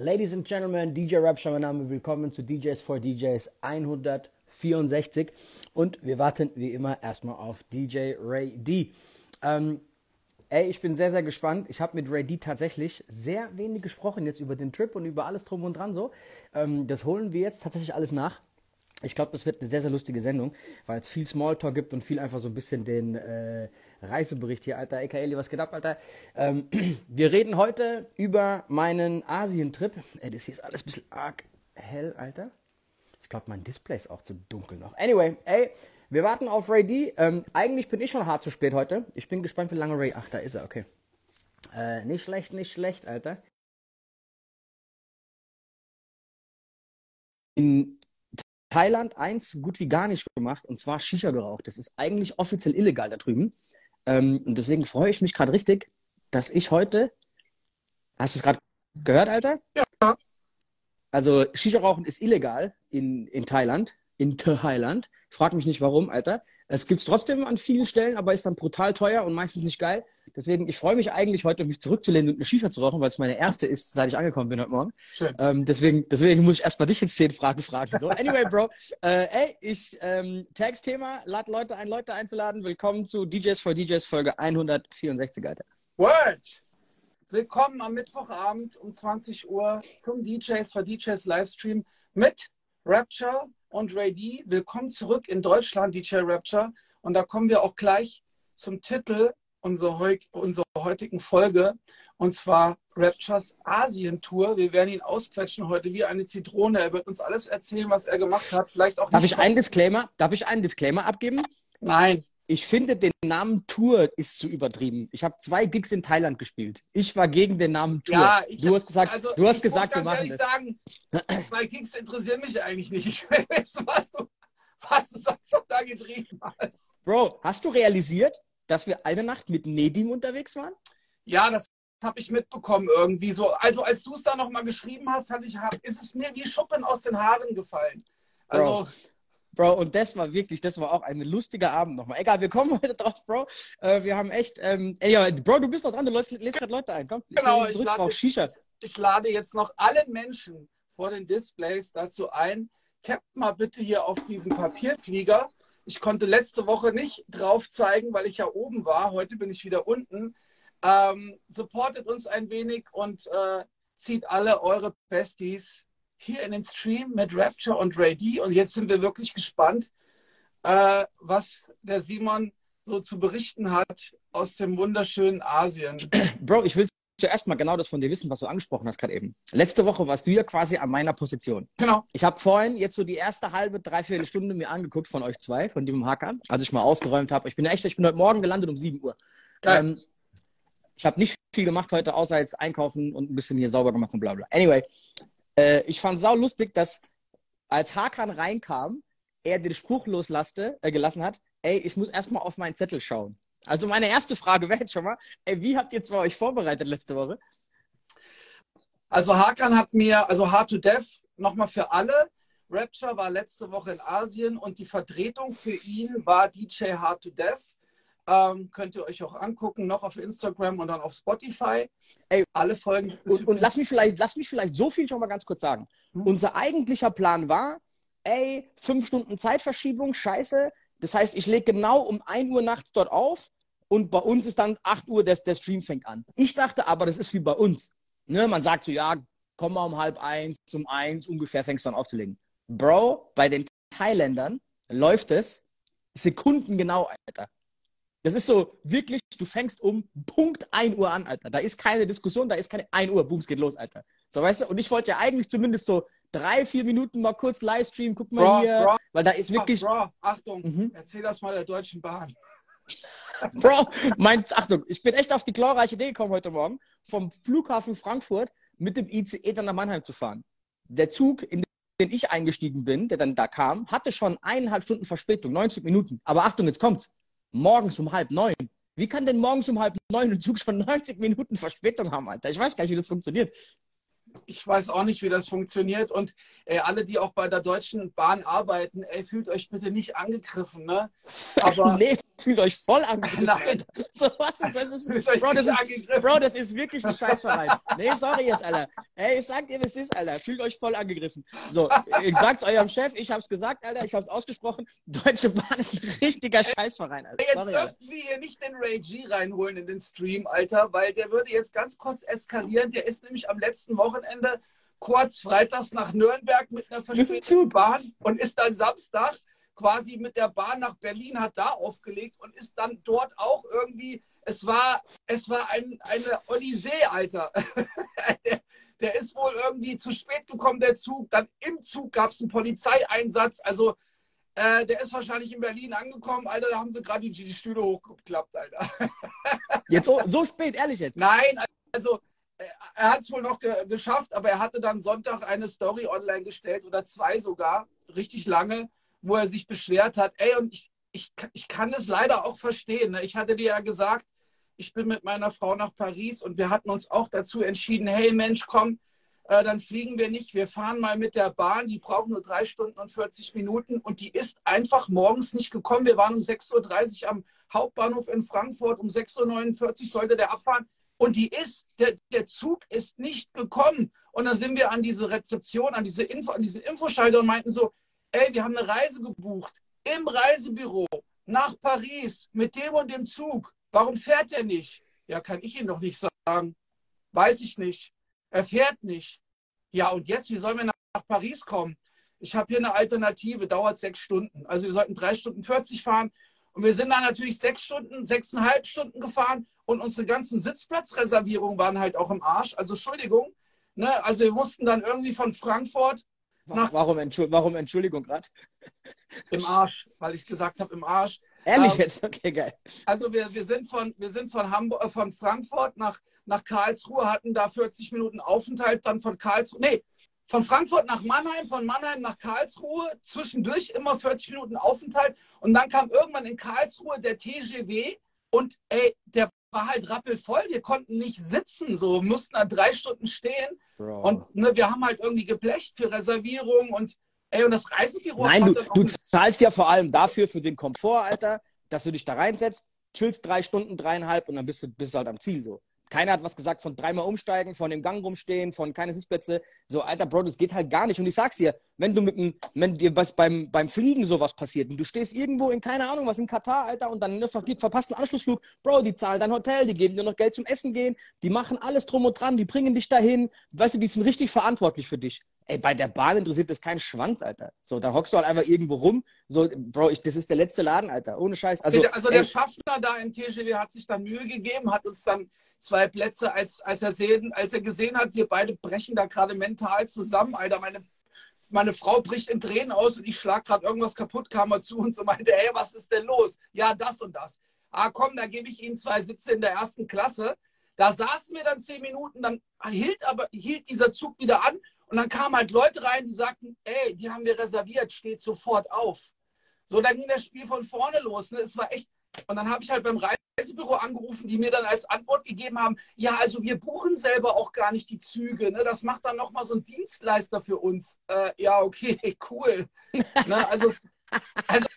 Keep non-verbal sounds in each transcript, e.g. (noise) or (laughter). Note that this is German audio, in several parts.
Ladies and Gentlemen, DJ Rapture, mein Name, willkommen zu DJs for DJs 164 und wir warten wie immer erstmal auf DJ Ray D. Ähm, ey, ich bin sehr, sehr gespannt. Ich habe mit Ray D tatsächlich sehr wenig gesprochen jetzt über den Trip und über alles drum und dran so. Ähm, das holen wir jetzt tatsächlich alles nach. Ich glaube, das wird eine sehr, sehr lustige Sendung, weil es viel Smalltalk gibt und viel einfach so ein bisschen den äh, Reisebericht hier, Alter. Ey, Kaeli, was geht ab, Alter? Ähm, (clears throat) wir reden heute über meinen Asientrip. Ey, das hier ist alles ein bisschen arg hell, Alter. Ich glaube, mein Display ist auch zu dunkel noch. Anyway, ey, wir warten auf Ray D. Ähm, eigentlich bin ich schon hart zu spät heute. Ich bin gespannt, wie lange Ray... Ach, da ist er, okay. Äh, nicht schlecht, nicht schlecht, Alter. In Thailand eins gut wie gar nicht gemacht, und zwar Shisha geraucht. Das ist eigentlich offiziell illegal da drüben. Ähm, und deswegen freue ich mich gerade richtig, dass ich heute. Hast du es gerade gehört, Alter? Ja. Also Shisha rauchen ist illegal in, in Thailand, in Thailand. Frag mich nicht warum, Alter. Es gibt es trotzdem an vielen Stellen, aber ist dann brutal teuer und meistens nicht geil. Deswegen, ich freue mich eigentlich heute, mich zurückzulehnen und eine Shisha zu rauchen, weil es meine erste ist, seit ich angekommen bin heute Morgen. Ähm, deswegen, deswegen muss ich erstmal dich jetzt zehn Fragen fragen. So, anyway, Bro. (laughs) Äh, ey, ich, ähm, Tags-Thema, lad Leute ein, Leute einzuladen. Willkommen zu DJs for DJs Folge 164, Alter. Word! Willkommen am Mittwochabend um 20 Uhr zum DJs for DJs Livestream mit Rapture und Ray D. Willkommen zurück in Deutschland, DJ Rapture. Und da kommen wir auch gleich zum Titel unserer, heu unserer heutigen Folge. Und zwar Raptures Asien-Tour. Wir werden ihn ausquetschen heute wie eine Zitrone. Er wird uns alles erzählen, was er gemacht hat. Vielleicht auch Darf ich einen Disclaimer, darf ich einen Disclaimer abgeben? Nein. Ich finde, den Namen Tour ist zu übertrieben. Ich habe zwei Gigs in Thailand gespielt. Ich war gegen den Namen Tour. Ja, du hast gesagt, also, du hast gesagt wir machen das. sagen, zwei Gigs interessieren mich eigentlich nicht. Ich wissen, was du, was du sonst noch da getrieben hast. Bro, hast du realisiert, dass wir eine Nacht mit Nedim unterwegs waren? Ja, das habe ich mitbekommen irgendwie so. Also als du es da nochmal geschrieben hast, hatte ich, hab, ist es mir wie Schuppen aus den Haaren gefallen. Also, Bro. Bro, und das war wirklich, das war auch ein lustiger Abend nochmal. Egal, wir kommen (laughs) heute drauf, Bro. Äh, wir haben echt, ähm, ey, ja, Bro, du bist noch dran, du lässt, lädst gerade Leute ein, komm. Ich Genau, ich lade- Shisha. ich lade jetzt noch alle Menschen vor den Displays dazu ein, tappt mal bitte hier auf diesen Papierflieger. Ich konnte letzte Woche nicht drauf zeigen, weil ich ja oben war. Heute bin ich wieder unten. Ähm, supportet uns ein wenig und äh, zieht alle eure Besties hier in den Stream mit Rapture und Ray D. Und jetzt sind wir wirklich gespannt, äh, was der Simon so zu berichten hat aus dem wunderschönen Asien. (clears throat) Bro, ich will zuerst mal genau das von dir wissen, was du angesprochen hast gerade eben. Letzte Woche warst du ja quasi an meiner Position. Genau. Ich habe vorhin jetzt so die erste halbe, dreiviertel Stunde mir angeguckt von euch zwei, von dem Hackern, als ich mal ausgeräumt habe. Ich bin echt, ich bin heute Morgen gelandet um 7 Uhr. Ähm, ich habe nicht viel gemacht heute, außer jetzt einkaufen und ein bisschen hier sauber gemacht und bla bla. Anyway, äh, ich fand sau lustig, dass als Hakan reinkam, er den Spruch loslaste, äh, gelassen hat, ey, ich muss erstmal auf meinen Zettel schauen. Also meine erste Frage wäre jetzt schon mal, ey, wie habt ihr zwei euch vorbereitet letzte Woche? Also Hakan hat mir, also Hard to Death, nochmal für alle. Rapture war letzte Woche in Asien und die Vertretung für ihn war DJ Hard to Death. Ähm, könnt ihr euch auch angucken, noch auf Instagram und dann auf Spotify. Ey, alle Folgen. Und, und lass mich vielleicht, lass mich vielleicht so viel schon mal ganz kurz sagen. Hm. Unser eigentlicher Plan war, ey, fünf Stunden Zeitverschiebung, scheiße. Das heißt, ich lege genau um 1 Uhr nachts dort auf und bei uns ist dann 8 Uhr, der, der Stream fängt an. Ich dachte aber, das ist wie bei uns. Ne? Man sagt so, ja, komm mal um halb eins, um eins ungefähr fängst du an aufzulegen. Bro, bei den Thailändern läuft es sekundengenau, Alter. Das ist so wirklich, du fängst um Punkt 1 Uhr an, Alter. Da ist keine Diskussion, da ist keine 1 Uhr, booms, geht los, Alter. So, weißt du? Und ich wollte ja eigentlich zumindest so drei, vier Minuten mal kurz Livestream, guck mal Bro, hier, Bro, weil da ist wirklich, Bro, Achtung, Mhm. erzähl das mal der Deutschen Bahn. (laughs) Bro, mein, Achtung, ich bin echt auf die glorreiche Idee gekommen heute Morgen, vom Flughafen Frankfurt mit dem ICE dann nach Mannheim zu fahren. Der Zug, in den ich eingestiegen bin, der dann da kam, hatte schon eineinhalb Stunden Verspätung, 90 Minuten. Aber Achtung, jetzt kommt's. Morgens um halb neun. Wie kann denn morgens um halb neun ein Zug schon (laughs) 90 Minuten Verspätung haben, Alter? Ich weiß gar nicht, wie das funktioniert. Ich weiß auch nicht, wie das funktioniert. Und ey, alle, die auch bei der Deutschen Bahn arbeiten, ey, fühlt euch bitte nicht angegriffen, ne? Aber (laughs) nee, fühlt euch voll angegriffen. Nein. (laughs) So, was ist, das ist, Bro, das ist, Bro, das ist wirklich ein Scheißverein. Nee, sorry jetzt, Alter. Ey, ich sag dir, es ist, Alter. Fühlt euch voll angegriffen. So, ich sag's eurem Chef, ich hab's gesagt, Alter, ich hab's ausgesprochen. Deutsche Bahn ist ein richtiger Scheißverein, Alter. Jetzt sorry, dürften wir hier nicht den Ray G reinholen in den Stream, Alter, weil der würde jetzt ganz kurz eskalieren. Der ist nämlich am letzten Wochenende kurz freitags nach Nürnberg mit einer verspäteten Bahn und ist dann Samstag quasi mit der Bahn nach Berlin, hat da aufgelegt und ist dann dort auch irgendwie, es war, es war ein, eine Odyssee, Alter. (laughs) der, der, ist wohl irgendwie zu spät gekommen, der Zug. Dann im Zug gab es einen Polizeieinsatz. Also äh, der ist wahrscheinlich in Berlin angekommen, Alter. Da haben sie gerade die, die Stühle hochgeklappt, Alter. (laughs) jetzt so, so spät, ehrlich jetzt? Nein, also er hat es wohl noch ge geschafft, aber er hatte dann Sonntag eine Story online gestellt oder zwei sogar, richtig lange, wo er sich beschwert hat. Ey, und ich, ich, ich kann es leider auch verstehen. Ne? Ich hatte dir ja gesagt, ich bin mit meiner Frau nach Paris und wir hatten uns auch dazu entschieden, hey Mensch, komm, äh, dann fliegen wir nicht. Wir fahren mal mit der Bahn, die braucht nur drei Stunden und 40 Minuten und die ist einfach morgens nicht gekommen. Wir waren um 6.30 Uhr am Hauptbahnhof in Frankfurt, um 6.49 Uhr sollte der abfahren. Und die ist, der, der Zug ist nicht gekommen. Und dann sind wir an diese Rezeption, an diese Info, an diesen Infoschalter und meinten so, ey, wir haben eine Reise gebucht im Reisebüro nach Paris mit dem und dem Zug. Warum fährt er nicht? Ja, kann ich Ihnen doch nicht sagen. Weiß ich nicht. Er fährt nicht. Ja, und jetzt, wie sollen wir nach Paris kommen? Ich habe hier eine Alternative, dauert sechs Stunden. Also wir sollten drei Stunden 40 fahren. Und wir sind dann natürlich sechs Stunden, sechseinhalb Stunden gefahren und unsere ganzen Sitzplatzreservierungen waren halt auch im Arsch. Also Entschuldigung, ne? also wir mussten dann irgendwie von Frankfurt nach... Warum, Entschuldigung, warum Entschuldigung gerade? Im Arsch, weil ich gesagt habe, im Arsch. Ehrlich ähm, jetzt? Okay, geil. Also wir, wir sind, von, wir sind von, Hamburg, äh, von Frankfurt nach, nach Karlsruhe, hatten da 40 Minuten Aufenthalt, dann von Karlsruhe, nee, von Frankfurt nach Mannheim, von Mannheim nach Karlsruhe, zwischendurch immer 40 Minuten Aufenthalt und dann kam irgendwann in Karlsruhe der TGW und ey, der war halt rappelvoll. Wir konnten nicht sitzen, so mussten da drei Stunden stehen. Bro. Und ne, wir haben halt irgendwie geblecht für Reservierungen und ey, und das Reisebüro. Nein, du, du zahlst ja vor allem dafür für den Komfort, Alter, dass du dich da reinsetzt, chillst drei Stunden, dreieinhalb und dann bist du, bist du halt am Ziel so. Keiner hat was gesagt von dreimal umsteigen, von dem Gang rumstehen, von keine Sitzplätze. So, alter Bro, das geht halt gar nicht. Und ich sag's dir, wenn du mit dem, wenn dir was beim, beim Fliegen sowas passiert und du stehst irgendwo in, keine Ahnung, was in Katar, Alter, und dann ver verpasst einen Anschlussflug, Bro, die zahlen dein Hotel, die geben dir noch Geld zum Essen gehen, die machen alles drum und dran, die bringen dich dahin. Weißt du, die sind richtig verantwortlich für dich. Ey, bei der Bahn interessiert das keinen Schwanz, Alter. So, da hockst du halt einfach irgendwo rum. So, Bro, ich, das ist der letzte Laden, Alter. Ohne Scheiß. Also, also der Schaffner da in TGW hat sich da Mühe gegeben, hat uns dann zwei Plätze, als, als, er sehen, als er gesehen hat, wir beide brechen da gerade mental zusammen, Alter. Meine, meine Frau bricht in Tränen aus und ich schlag gerade irgendwas kaputt, kam er zu uns und meinte, hey, was ist denn los? Ja, das und das. Ah, komm, da gebe ich Ihnen zwei Sitze in der ersten Klasse. Da saßen wir dann zehn Minuten, dann hielt aber hielt dieser Zug wieder an und dann kamen halt Leute rein, die sagten, ey, die haben wir reserviert, steht sofort auf. So, dann ging das Spiel von vorne los. Ne? Es war echt. Und dann habe ich halt beim Reisebüro angerufen, die mir dann als Antwort gegeben haben, ja, also wir buchen selber auch gar nicht die Züge. Ne? Das macht dann nochmal so ein Dienstleister für uns. Äh, ja, okay, (laughs) cool. ne? Also, also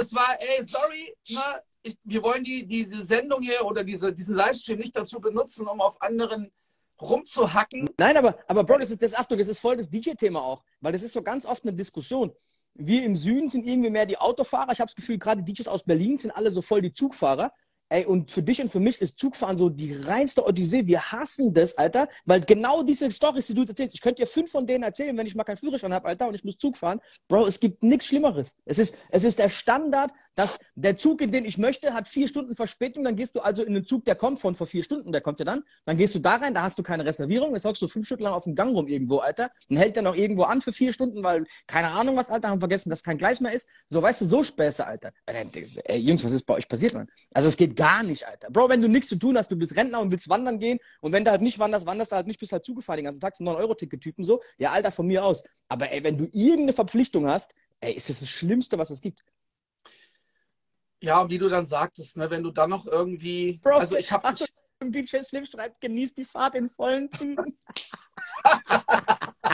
es war, ey, sorry, ne? ich, wir wollen die, diese Sendung hier oder diese, diesen Livestream nicht dazu benutzen, um auf anderen rumzuhacken. Nein, aber, aber Bro, das ist das, Achtung, das ist voll das DJ-Thema auch, weil das ist so ganz oft eine Diskussion. Wir im Süden sind irgendwie mehr die Autofahrer. Ich habe das Gefühl, gerade DJs aus Berlin sind alle so voll die Zugfahrer. Ey, und für dich und für mich ist Zugfahren so die reinste Odyssee. Wir hassen das, Alter, weil genau diese Storys, die du erzählst, ich könnte dir fünf von denen erzählen, wenn ich mal keinen Führerschein habe, Alter, und ich muss Zug fahren. Bro, es gibt nichts Schlimmeres. Es ist, es ist der Standard, dass der Zug, in den ich möchte, hat vier Stunden Verspätung. Dann gehst du also in den Zug, der kommt von vor vier Stunden, der kommt ja dann. Dann gehst du da rein, da hast du keine Reservierung. Jetzt hockst du fünf Stunden lang auf dem Gang rum irgendwo, Alter. Dann hält der noch irgendwo an für vier Stunden, weil keine Ahnung was, Alter, haben vergessen, dass kein Gleis mehr ist. So, weißt du, so Späße, Alter. Ey, Jungs, was ist bei euch passiert, Mann? Also es geht gar nicht, Alter. Bro, wenn du nichts zu tun hast, du bist Rentner und willst wandern gehen und wenn du halt nicht wanderst, wanderst du halt nicht, bist halt zugefahren den ganzen Tag, so 9-Euro-Ticket-Typen so. Ja, Alter, von mir aus. Aber ey, wenn du irgendeine Verpflichtung hast, ey, ist das das Schlimmste, was es gibt. Ja, wie du dann sagtest, ne, wenn du dann noch irgendwie. Bro, also ich habe. DJ Slim schreibt, genießt die Fahrt in vollen Zügen. (laughs)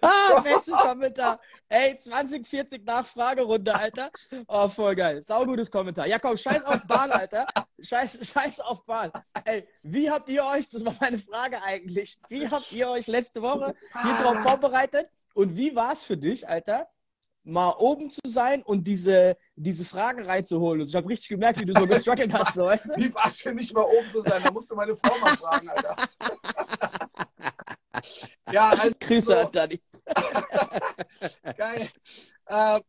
ah, bestes Kommentar. Ey, 2040 Nachfragerunde, Alter. Oh, voll geil. Saugutes Kommentar. Ja, komm, scheiß auf Bahn, Alter. Scheiß, scheiß auf Bahn. Ey, wie habt ihr euch, das war meine Frage eigentlich, wie habt ihr euch letzte Woche hier drauf vorbereitet? Und wie war es für dich, Alter, mal oben zu sein und diese, diese Frage reinzuholen. Also ich habe richtig gemerkt, wie du so gestruggelt hast, so, weißt du? Wie war es für mich, mal oben zu sein? Da musst du meine Frau mal fragen, Alter. Ja, (laughs) also, Grüße an Dani. (laughs) Geil. Äh,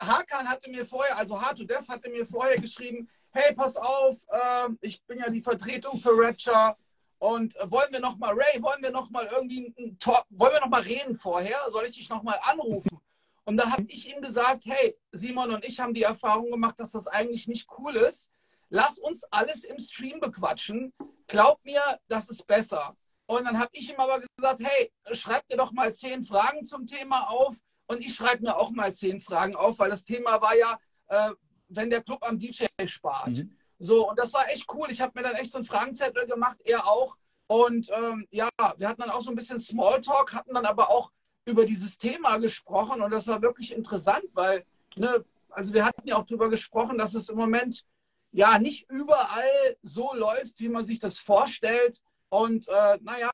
Hakan hatte mir vorher, also Hard2Dev hatte mir vorher geschrieben, hey, pass auf, äh, ich bin ja die Vertretung für Rapture und äh, wollen wir noch mal, Ray, wollen wir noch mal irgendwie ein Talk, wollen wir noch mal reden vorher? Soll ich dich noch mal anrufen? Und da habe ich ihm gesagt, hey, Simon und ich haben die Erfahrung gemacht, dass das eigentlich nicht cool ist. Lass uns alles im Stream bequatschen. Glaub mir, das ist besser. Und dann habe ich ihm aber gesagt, hey, schreib dir doch mal zehn Fragen zum Thema auf. Und ich schreibe mir auch mal zehn Fragen auf, weil das Thema war ja, äh, wenn der Club am DJ spart. Mhm. So, und das war echt cool. Ich habe mir dann echt so einen Fragenzettel gemacht, er auch. Und ähm, ja, wir hatten dann auch so ein bisschen Smalltalk, hatten dann aber auch über dieses Thema gesprochen und das war wirklich interessant, weil, ne, also wir hatten ja auch darüber gesprochen, dass es im Moment ja nicht überall so läuft, wie man sich das vorstellt. Und äh, naja,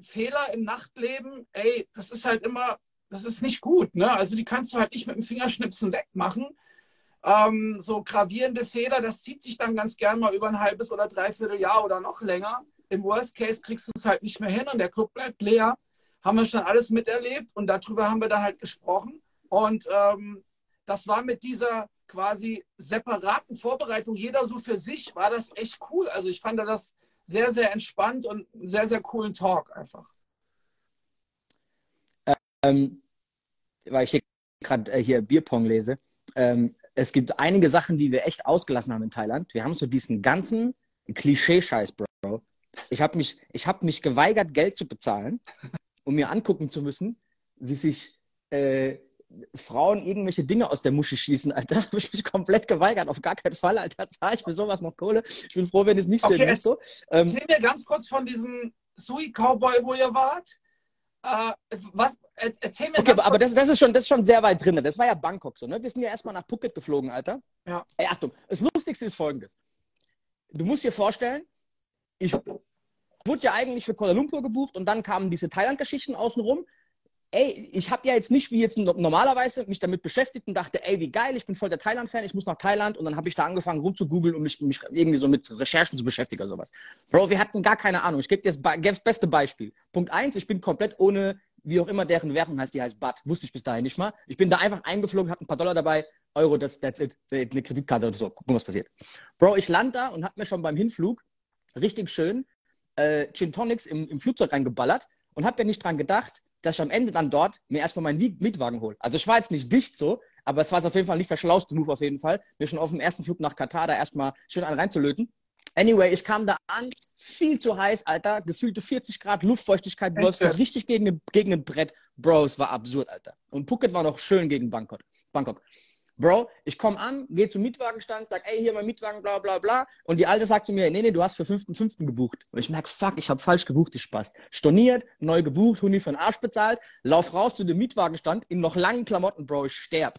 Fehler im Nachtleben, ey, das ist halt immer, das ist nicht gut. Ne? Also die kannst du halt nicht mit dem Fingerschnipsen wegmachen. Ähm, so gravierende Fehler, das zieht sich dann ganz gern mal über ein halbes oder dreiviertel Jahr oder noch länger. Im Worst Case kriegst du es halt nicht mehr hin und der Club bleibt leer haben wir schon alles miterlebt und darüber haben wir dann halt gesprochen. Und ähm, das war mit dieser quasi separaten Vorbereitung, jeder so für sich, war das echt cool. Also ich fand das sehr, sehr entspannt und einen sehr, sehr coolen Talk einfach. Ähm, weil ich hier gerade äh, hier Bierpong lese. Ähm, es gibt einige Sachen, die wir echt ausgelassen haben in Thailand. Wir haben so diesen ganzen Klischee-Scheiß, Bro. Ich habe mich, hab mich geweigert, Geld zu bezahlen um mir angucken zu müssen, wie sich äh, Frauen irgendwelche Dinge aus der Muschi schießen, Alter, (laughs) habe ich mich komplett geweigert. Auf gar keinen Fall, Alter, zahle ich für sowas noch Kohle. Ich bin froh, wenn es nicht okay. ist. So. Ähm, Erzähl mir ganz kurz von diesem Sui Cowboy, wo ihr wart. Äh, was, erzähl mir Okay, aber, aber das, das, ist schon, das ist schon sehr weit drin. Das war ja Bangkok so, ne? Wir sind ja erstmal nach Phuket geflogen, Alter. Ja. Ey, Achtung, das Lustigste ist folgendes. Du musst dir vorstellen, ich wurde ja eigentlich für Kuala Lumpur gebucht und dann kamen diese Thailand-Geschichten außenrum. Ey, ich habe ja jetzt nicht wie jetzt normalerweise mich damit beschäftigt und dachte, ey, wie geil, ich bin voll der Thailand-Fan, ich muss nach Thailand und dann habe ich da angefangen rumzugoogeln und mich, mich irgendwie so mit Recherchen zu beschäftigen oder sowas. Bro, wir hatten gar keine Ahnung. Ich gebe dir das, beste Beispiel. Punkt eins, ich bin komplett ohne, wie auch immer deren Währung heißt, die heißt Baht. Wusste ich bis dahin nicht mal. Ich bin da einfach eingeflogen, hatte ein paar Dollar dabei, Euro, das, that's it, eine Kreditkarte oder so. Gucken, was passiert. Bro, ich lande da und habe mir schon beim Hinflug richtig schön äh, Gin Tonics im, im Flugzeug reingeballert und habe ja nicht dran gedacht, dass ich am Ende dann dort mir erstmal meinen Mietwagen hole. Also ich war jetzt nicht dicht so, aber es war auf jeden Fall nicht der schlauste Move auf jeden Fall, mir schon auf dem ersten Flug nach Katar da erstmal schön einen reinzulöten. Anyway, ich kam da an, viel zu heiß, Alter, gefühlte 40 Grad, Luftfeuchtigkeit, du läufst richtig gegen, gegen ein Brett. Bro, es war absurd, Alter. Und Phuket war noch schön gegen Bangkok. Bangkok. Bro, ich komme an, gehe zum Mietwagenstand, sag, ey, hier mein Mietwagen, bla bla bla. Und die Alte sagt zu mir, nee, nee, du hast für 5.5. gebucht. Und ich merke, fuck, ich habe falsch gebucht, die Spaß. Storniert, neu gebucht, Huni für den Arsch bezahlt, lauf raus zu dem Mietwagenstand in noch langen Klamotten, Bro, ich sterb.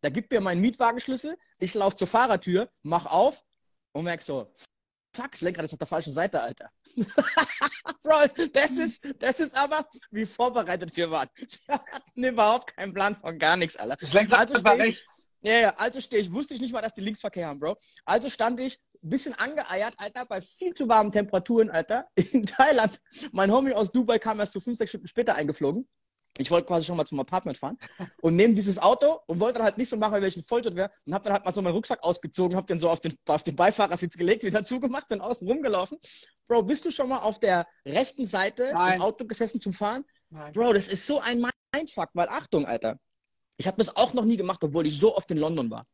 Da gibt mir meinen Mietwagenschlüssel, ich lauf zur Fahrertür, mach auf und merk so, fuck, das Lenkrad ist auf der falschen Seite, Alter. (laughs) Bro, das ist, das ist aber, wie vorbereitet wir waren. (laughs) Wir hatten überhaupt keinen Plan von gar nichts, Alter. Das Lenkrad also war rechts. Ja, ja, also stehe ich, wusste ich nicht mal, dass die Linksverkehr haben, Bro. Also stand ich ein bisschen angeeiert, Alter, bei viel zu warmen Temperaturen, Alter, (laughs) in Thailand. Mein Homie aus Dubai kam erst so fünf, sechs Stunden später eingeflogen. Ich wollte quasi schon mal zum Apartment fahren und nehme dieses Auto und wollte dann halt nicht so machen, weil ich ein Volltot wäre und habe dann halt mal so meinen Rucksack ausgezogen, habe den so auf den, auf den Beifahrersitz gelegt, wieder zugemacht, bin außen rumgelaufen. Bro, bist du schon mal auf der rechten Seite Nein. im Auto gesessen zum Fahren? Nein. Bro, das ist so ein Mindfuck, weil Achtung, Alter. Ich habe das auch noch nie gemacht, obwohl ich so oft in London war.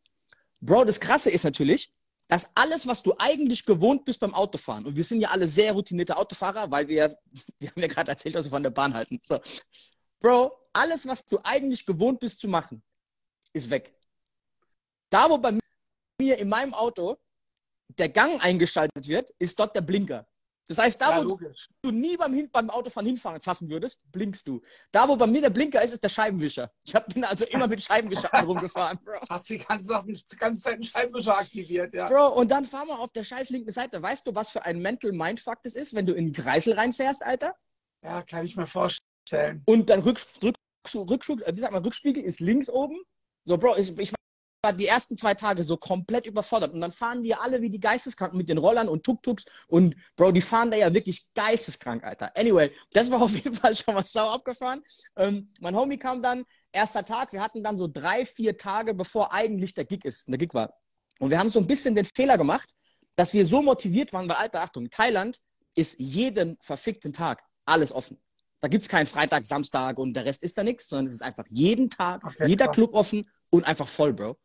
Bro, das Krasse ist natürlich, dass alles, was du eigentlich gewohnt bist beim Autofahren, und wir sind ja alle sehr routinierte Autofahrer, weil wir, (laughs) wir haben ja gerade erzählt, dass wir von der Bahn halten. So. Bro, alles, was du eigentlich gewohnt bist zu machen, ist weg. Da, wo bei mir in meinem Auto der Gang eingeschaltet wird, ist dort der Blinker. Das heißt, da, Ja, wo logisch. du nie beim, Hin beim Autofahren hinfahren fassen würdest, blinkst du. Da, wo bei mir der Blinker ist, ist der Scheibenwischer. Ich hab, bin also immer mit Scheibenwischer rumgefahren, Bro. (laughs) Hast die ganze, die ganze Zeit einen Scheibenwischer aktiviert, ja. Bro, und dann fahren wir auf der scheiß linken Seite. Weißt du, was für ein Mental Mindfuck das ist, wenn du in den Kreisel reinfährst, Alter? Ja, kann ich mir vorstellen. Und dann Rück, Rück, Rückschub, äh, wie sagt man, Rückspiegel ist links oben. So, Bro, ich, ich war die ersten zwei Tage so komplett überfordert. Und dann fahren die alle wie die Geisteskranken mit den Rollern und Tuk-Tuks. Und Bro, die fahren da ja wirklich geisteskrank, Alter. Anyway, das war (laughs) auf jeden Fall schon mal sau abgefahren. Ähm, mein Homie kam dann, erster Tag, wir hatten dann so drei, vier Tage, bevor eigentlich der Gig ist, der Gig war. Und wir haben so ein bisschen den Fehler gemacht, dass wir so motiviert waren, weil, Alter, Achtung, Thailand ist jeden verfickten Tag alles offen. Da gibt es keinen Freitag, Samstag und der Rest ist da nichts, sondern es ist einfach jeden Tag, Okay, jeder krass. Club offen und einfach voll, Bro.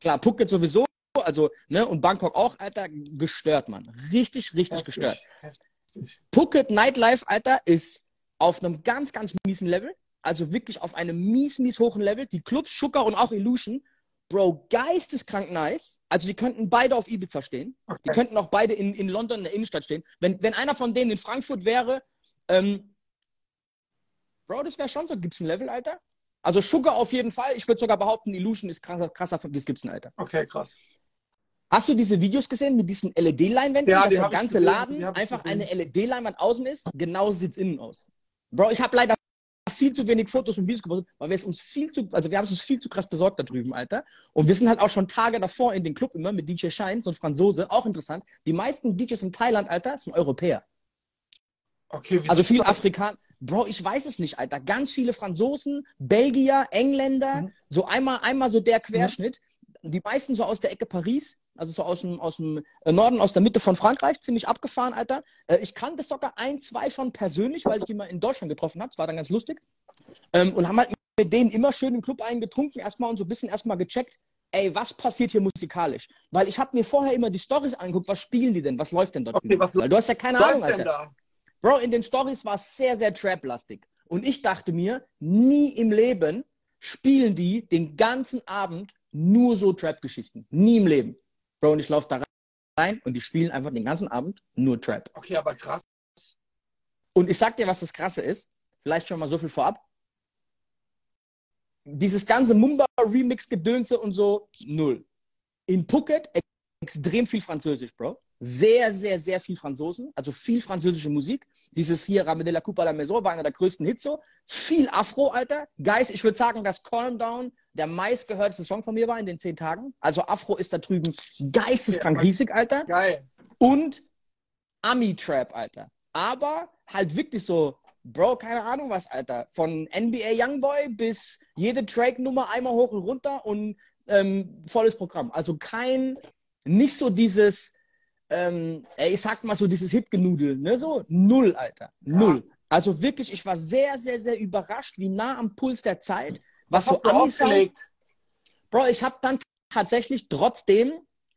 Klar, Phuket sowieso, also, ne, und Bangkok auch, Alter, gestört, Mann. Richtig, richtig Heftig, gestört. heftig. Phuket Nightlife, Alter, ist auf einem ganz, ganz miesen Level. Also wirklich auf einem mies, mies hohen Level. Die Clubs, Schucker und auch Illusion, Bro, geisteskrank nice. Also die könnten beide auf Ibiza stehen. Die Okay. könnten auch beide in, in London in der Innenstadt stehen. Wenn, wenn einer von denen in Frankfurt wäre, ähm, Bro, das wäre schon so Gibson-Level, Alter. Also Sugar auf jeden Fall. Ich würde sogar behaupten, Illusion ist krasser, krasser wie das Gibson, Alter. Okay, krass. Hast du diese Videos gesehen mit diesen LED-Leinwänden, Ja, dass die der ganze Laden einfach eine LED-Leinwand außen ist? Genau sieht es innen aus. Bro, ich habe leider viel zu wenig Fotos und Videos gepostet, weil wir es uns viel zu, also wir haben es uns viel zu krass besorgt da drüben, Alter. Und wir sind halt auch schon Tage davor in den Club immer mit DJ Shine, so ein Franzose, auch interessant. Die meisten DJs in Thailand, Alter, sind Europäer. Okay, Also viele Afrikaner. Bro, ich weiß es nicht, Alter. Ganz viele Franzosen, Belgier, Engländer, Mhm. so einmal, einmal so der Querschnitt. Die meisten so aus der Ecke Paris, also so aus dem, aus dem äh, Norden, aus der Mitte von Frankreich, ziemlich abgefahren, Alter. Äh, Ich kannte sogar ein, zwei schon persönlich, weil ich die mal in Deutschland getroffen habe. Das war dann ganz lustig. Ähm, und haben halt mit denen immer schön im Club eingetrunken, erstmal und so ein bisschen erstmal gecheckt, ey, was passiert hier musikalisch? Weil ich habe mir vorher immer die Stories angeguckt, was spielen die denn? Was läuft denn dort? Okay, was Weil du hast ja keine Ahnung, Alter. Bro, in den Stories war es sehr, sehr trap-lastig. Und ich dachte mir, nie im Leben spielen die den ganzen Abend nur so Trap-Geschichten. Nie im Leben. Bro, und ich laufe da rein und die spielen einfach den ganzen Abend nur Trap. Okay, aber krass. Und ich sag dir, was das Krasse ist. Vielleicht schon mal so viel vorab. Dieses ganze Mumba-Remix-Gedönse und so, null. In Phuket extrem viel Französisch, Bro. Sehr, sehr, sehr viel Franzosen. Also viel französische Musik. Dieses hier, Rame de la Coupe à la Maison, war einer der größten Hits so. Viel Afro, Alter. Guys, ich würde sagen, dass Calm Down der meistgehörteste Song von mir war in den zehn Tagen. Also Afro ist da drüben geisteskrank riesig, Alter Geil. und Ami-Trap, Alter. Aber halt wirklich so, Bro, keine Ahnung was, Alter. Von NBA Youngboy bis jede Track-Nummer einmal hoch und runter und ähm, volles Programm. Also kein, nicht so dieses, ähm, ich sag mal so dieses Hitgenudel, ne, so null, Alter. Null. Also wirklich, ich war sehr, sehr, sehr überrascht, wie nah am Puls der Zeit, was, Was so aufgelegt? Bro, ich habe dann tatsächlich trotzdem